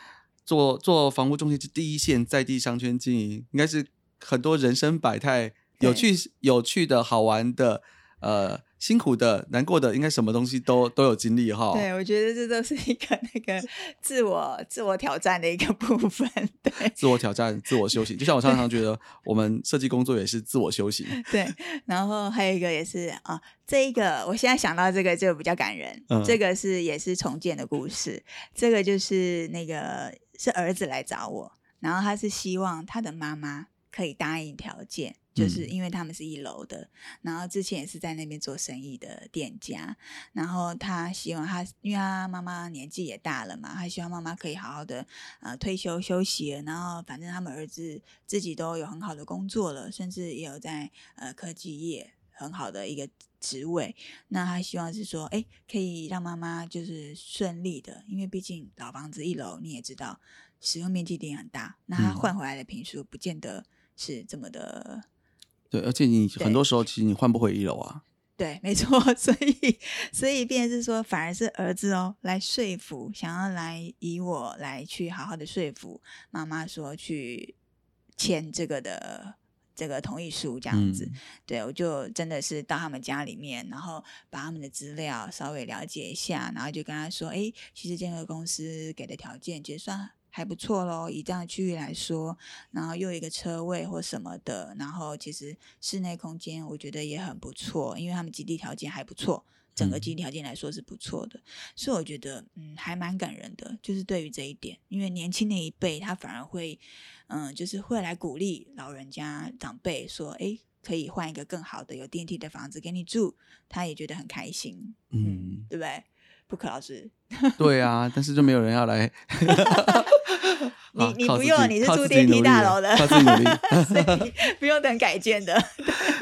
Speaker 1: 做做房屋中介是第一线在地商圈经营，应该是很多人生百态、有趣、有趣的好玩的，呃。辛苦的、难过的，应该什么东西都都有经历哈。
Speaker 2: 对，我觉得这都是一个那个 [LAUGHS] 自我自我挑战的一个部分。对，
Speaker 1: 自我挑战、自我修行，就像我常常觉得，我们设计工作也是自我修行。[LAUGHS]
Speaker 2: 对，然后还有一个也是啊，这一个我现在想到这个就比较感人。嗯，这个是也是重建的故事。这个就是那个是儿子来找我，然后他是希望他的妈妈可以答应条件。就是因为他们是一楼的，然后之前也是在那边做生意的店家，然后他希望他，因为他妈妈年纪也大了嘛，他希望妈妈可以好好的呃退休休息，然后反正他们儿子自己都有很好的工作了，甚至也有在呃科技业很好的一个职位，那他希望是说，哎，可以让妈妈就是顺利的，因为毕竟老房子一楼你也知道使用面积一定很大，那他换回来的平数不见得是这么的。
Speaker 1: 对，而且你很多时候其实你换不回一楼啊。
Speaker 2: 对，没错，[LAUGHS] 所以所以便是说，反而是儿子哦来说服，想要来以我来去好好的说服妈妈说去签这个的这个同意书这样子。对，我就真的是到他们家里面，然后把他们的资料稍微了解一下，然后就跟他说，哎，其实建设公司给的条件其实算。还不错喽，以这样的区域来说，然后又一个车位或什么的，然后其实室内空间我觉得也很不错，因为他们基地条件还不错，整个基地条件来说是不错的，所以我觉得嗯还蛮感人的，就是对于这一点，因为年轻那一辈他反而会嗯就是会来鼓励老人家长辈说，哎可以换一个更好的有电梯的房子给你住，他也觉得很开心，嗯，对不对？不可老师，[LAUGHS]
Speaker 1: 对啊，但是就没有人要来。[LAUGHS]
Speaker 2: 你你不用，你是住电梯大楼的，
Speaker 1: 靠自己努力 [LAUGHS] [LAUGHS]
Speaker 2: 不用等改建的。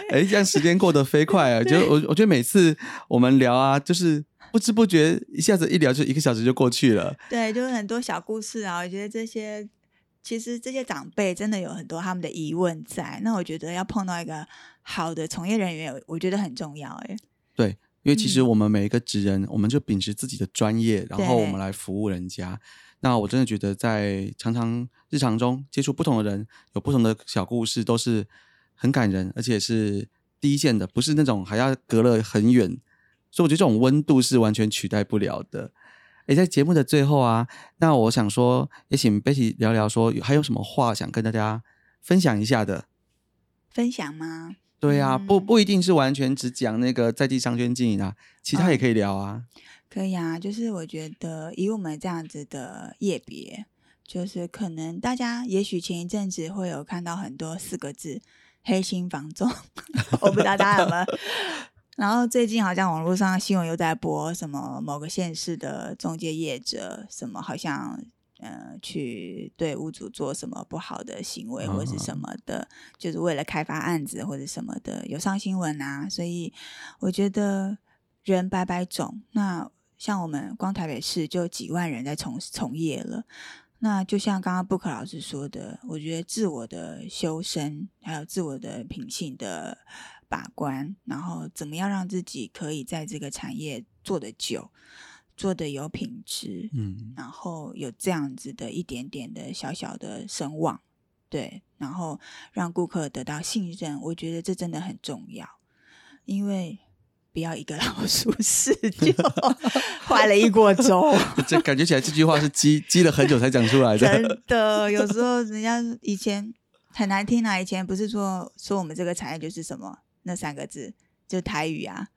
Speaker 1: 哎，这样时间过得飞快啊！就我我觉得每次我们聊啊，就是不知不觉一下子一聊就一个小时就过去了。
Speaker 2: 对，就是很多小故事啊。我觉得这些其实这些长辈真的有很多他们的疑问在。那我觉得要碰到一个好的从业人员，我觉得很重要。哎，
Speaker 1: 对。因为其实
Speaker 2: 嗯
Speaker 1: 我们每一个职人，我们就秉持自己的专业，然后我们来服务人家。那我真的觉得，在常常日常中接触不同的人，有不同的小故事，都是很感人，而且是第一线的，不是那种还要隔了很远。所以我觉得这种温度是完全取代不了的。诶，在节目的最后啊，那我想说，也请 Betty 聊聊说，有还有什么话想跟大家分享一下的？
Speaker 2: 分享吗？
Speaker 1: 对啊，不
Speaker 2: 嗯
Speaker 1: 不一定是完全只讲那个在地商圈经营啊，其他也
Speaker 2: 嗯
Speaker 1: 可以聊啊。
Speaker 2: 可以啊，就是我觉得以我们这样子的业别，就是可能大家也许前一阵子会有看到很多四个字“黑心房仲”，[LAUGHS] 我不知道大家有没有。[LAUGHS] 然后最近好像网络上新闻又在播什么某个县市的中介业者，什么好像呃去对屋主做什么不好的行为或是什么的，就是为了开发案子或者什么的，有上新闻啊。所以我觉得人百百种，那像我们光台北市就几万人在从从业了。那就像刚刚布克老师说的，我觉得自我的修身，还有自我的品性的把关，然后怎么样让自己可以在这个产业做得久，做得有品质，
Speaker 1: 嗯，
Speaker 2: 然后有这样子的一点点的小小的声望，对，然后让顾客得到信任，我觉得这真的很重要，因为不要一个老鼠屎就坏了一锅粥。[LAUGHS]
Speaker 1: 这感觉起来这句话是积积了很久才讲出来的。
Speaker 2: 真的，有时候人家以前很难听啊，以前不是说说我们这个产业就是什么那三个字，就台语啊，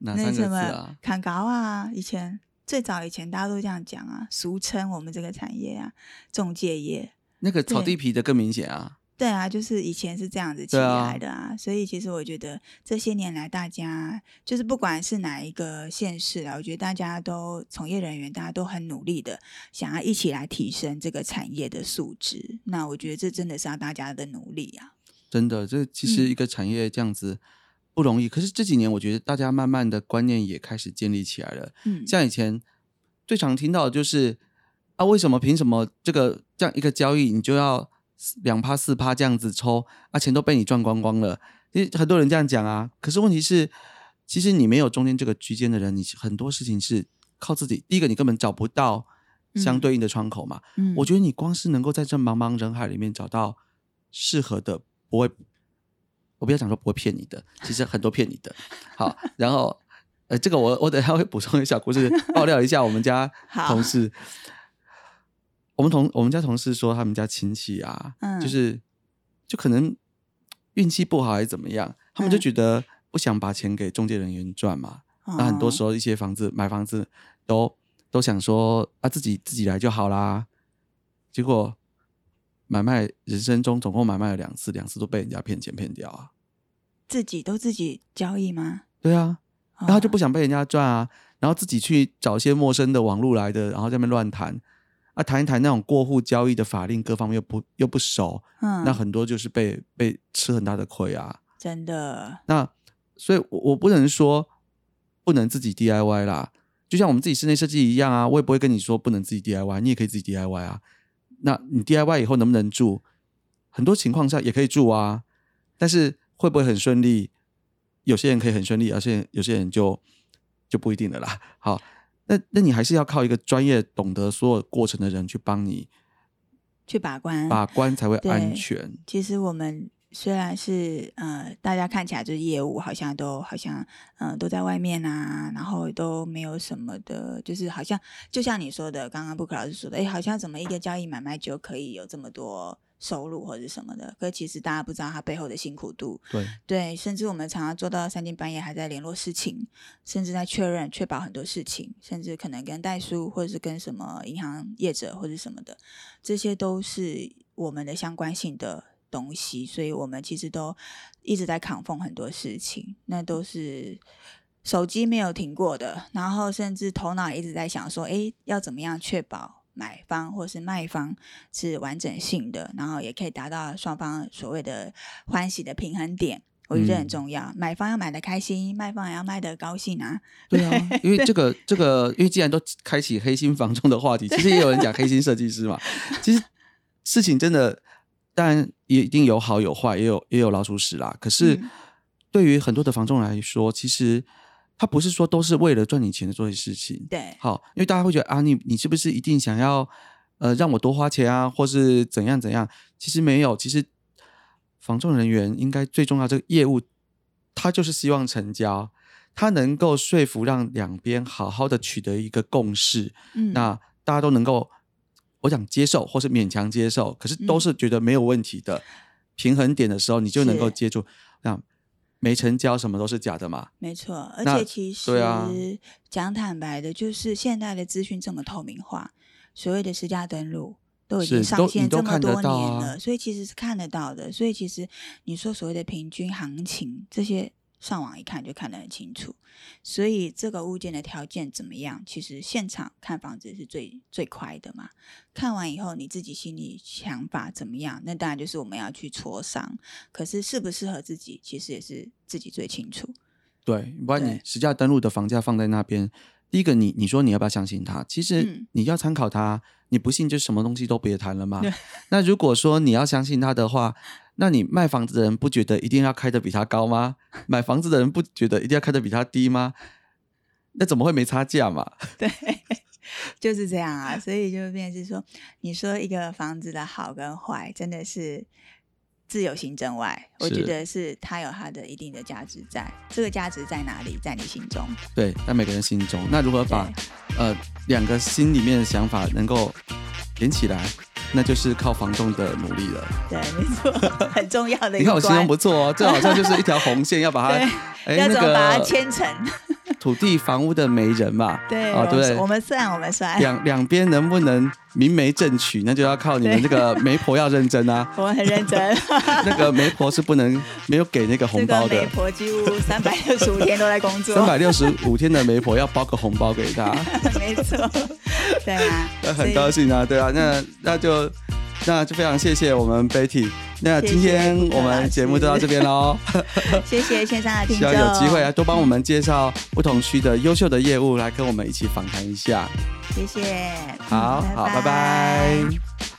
Speaker 2: 那
Speaker 1: 哪三个字
Speaker 2: 什么
Speaker 1: 啊？
Speaker 2: 砍高啊，以前最早以前大家都这样讲啊，俗称我们这个产业啊，中介业。
Speaker 1: 那个炒地皮的更明显啊。
Speaker 2: 对啊，就是以前是这样子起来的啊，所以其实我觉得这些年来，大家就是不管是哪一个县市啊，我觉得大家都从业人员，大家都很努力的想要一起来提升这个产业的素质。那我觉得这真的是要大家的努力啊。
Speaker 1: 真的，这其实
Speaker 2: 嗯
Speaker 1: 一个产业这样子不容易。可是这几年，我觉得大家慢慢的观念也开始建立起来了。
Speaker 2: 嗯，
Speaker 1: 像以前最常听到的就是啊，为什么凭什么这个这样一个交易你就要两趴四趴这样子抽啊，钱都被你赚光光了？其实很多人这样讲啊，可是问题是，其实你没有中间这个居间的人，你很多事情是靠自己。第一个，你根本找不到相
Speaker 2: 嗯
Speaker 1: 对应的窗口嘛。
Speaker 2: 嗯
Speaker 1: 我觉得你光是能够在这茫茫人海里面找到适合的，不会，我不要讲说不会骗你的，其实很多骗你的。好，然后呃，这个我我等一下会补充一个小故事，[LAUGHS] 爆料一下我们家同事。我们同我们家同事说，他们家亲戚啊，
Speaker 2: 嗯。
Speaker 1: 就是就可能运气不好还是怎么样，他们就
Speaker 2: 嗯
Speaker 1: 觉得不想把钱给中介人员赚嘛，那很多时
Speaker 2: 候
Speaker 1: 候一些房子买房子都都想说啊自己自己来就好啦，结果买卖人生中总共买卖了两次，两次都被人家骗钱骗掉啊。
Speaker 2: 自己都自己交易吗？
Speaker 1: 对啊，然后就
Speaker 2: 哦
Speaker 1: 不想被人家赚啊，然后自己去找一些陌生的网路来的，然后在那边乱谈啊，谈一谈那种过户交易的法令各方面又不又不熟，
Speaker 2: 嗯，
Speaker 1: 那很多就是被被吃很大的亏啊。
Speaker 2: 真的，
Speaker 1: 那所以我，我不能说不能自己 DIY 啦，就像我们自己室内设计一样啊，我也不会跟你说不能自己 DIY，你也可以自己 DIY 啊。那你 DIY 以后能不能住？很多情况下也可以住啊，但是会不会很顺利？有些人可以很顺利，而且有些人就就不一定了啦。好，那那你还是要靠一个专业、懂得所有过程的人去帮你
Speaker 2: 去把关
Speaker 1: 把关，才会安全。
Speaker 2: 其实我们虽然是呃，大家看起来就是业务，好像都好像嗯、呃、都在外面啊，然后都没有什么的，就是好像就像你说的，刚刚布克老师说的，哎，好像怎么一个交易买卖就可以有这么多收入或者什么的，可其实大家不知道他背后的辛苦度。
Speaker 1: 对，
Speaker 2: 对，甚至我们常常做到三更半夜还在联络事情，甚至在确认、确保很多事情，甚至可能跟代书或者是跟什么银行业者或者什么的，这些都是我们的相关性的东西，所以我们其实都一直在扛缝很多事情，那都是手机没有停过的，然后甚至头脑一直在想说，哎，要怎么样确保买方或是卖方是完整性的，然后也可以达到双方所谓的欢喜的平衡点。我觉得很
Speaker 1: 嗯
Speaker 2: 重要，买方要买的开心，卖方也要卖的高兴啊。
Speaker 1: 对啊，因为这个 [LAUGHS] 这个，因为既然都开启黑心房中的话题，其实也有人讲黑心设计师嘛。其实事情真的，当然也一定有好有坏，也有也有老鼠屎啦。可是
Speaker 2: 嗯
Speaker 1: 对于很多的房仲来说，其实他不是说都是为了赚你钱的做些事情。
Speaker 2: 对，
Speaker 1: 好，因为大家会觉得啊，你你是不是一定想要呃让我多花钱啊，或是怎样怎样？其实没有，其实房仲人员应该最重要这个业务，他就是希望成交，他能够说服让两边好好的取得一个共识，
Speaker 2: 嗯，
Speaker 1: 那大家都能够我想接受或是勉强接受，可是都是觉得没有问题的、平衡点的时候，你就能够接住。那没成交，什么都是假的嘛。
Speaker 2: 没错，而且其实讲坦白的，就是现在的资讯这么透明化，所谓的私家登录都已经上线这么多年了，所以其实是看得到的。所以其实你说所谓的平均行情这些。上网一看就看得很清楚，所以这个物件的条件怎么样？其实现场看房子是最最快的嘛。看完以后你自己心里想法怎么样？那当然就是我们要去磋商。可是适不适合自己，其实也是自己最清楚。
Speaker 1: 对，不然你
Speaker 2: 对
Speaker 1: 实价登录的房价放在那边，第一个你你说你要不要相信他？其实
Speaker 2: 嗯
Speaker 1: 你要参考他，你不信就什么东西都别谈了嘛
Speaker 2: 对。[LAUGHS]
Speaker 1: 那如果说你要相信他的话，那你卖房子的人不觉得一定要开的比他高吗？[LAUGHS] 买房子的人不觉得一定要开的比他低吗？那怎么会没差价嘛？[LAUGHS]
Speaker 2: 对，就是这样啊，所以就变成是说，你说一个房子的好跟坏，真的是自由行政外，我觉得是它有它的一定的价值在，这个价值在哪里，在你心中。
Speaker 1: 对，在每个人心中，那如何把呃两个心里面的想法能够连起来，那就是靠房东的努力了。
Speaker 2: 对，没错，很重要的一
Speaker 1: 你看我形容。不错哦，这好像就是一条红线，要把它，[LAUGHS] 哎
Speaker 2: 要
Speaker 1: 那
Speaker 2: 怎么把它牵成？[LAUGHS]
Speaker 1: 土地房屋的媒人嘛，
Speaker 2: 对，
Speaker 1: 啊，对不对？
Speaker 2: 我们算，我们算，
Speaker 1: 两两边能不能明媒正娶，那就要靠你们这个 [LAUGHS] 媒婆要认真啊。
Speaker 2: 我们很认真。[LAUGHS]
Speaker 1: 那个媒婆是不能没有给那个红包的媒，
Speaker 2: 婆几乎三百六十五天都在工作，
Speaker 1: 三百六十五天的媒婆要包个红包给他，
Speaker 2: 没错，对啊，
Speaker 1: 那很高兴啊，对啊，那那就那就非常谢谢我们 Betty，那今天我们节目就到这边喽，
Speaker 2: 谢谢线上的听众，[LAUGHS]
Speaker 1: 希望有机会啊多帮我们介绍不同区的优秀的业务，来跟我们一起访谈一下。
Speaker 2: 谢谢，
Speaker 1: 好好，拜拜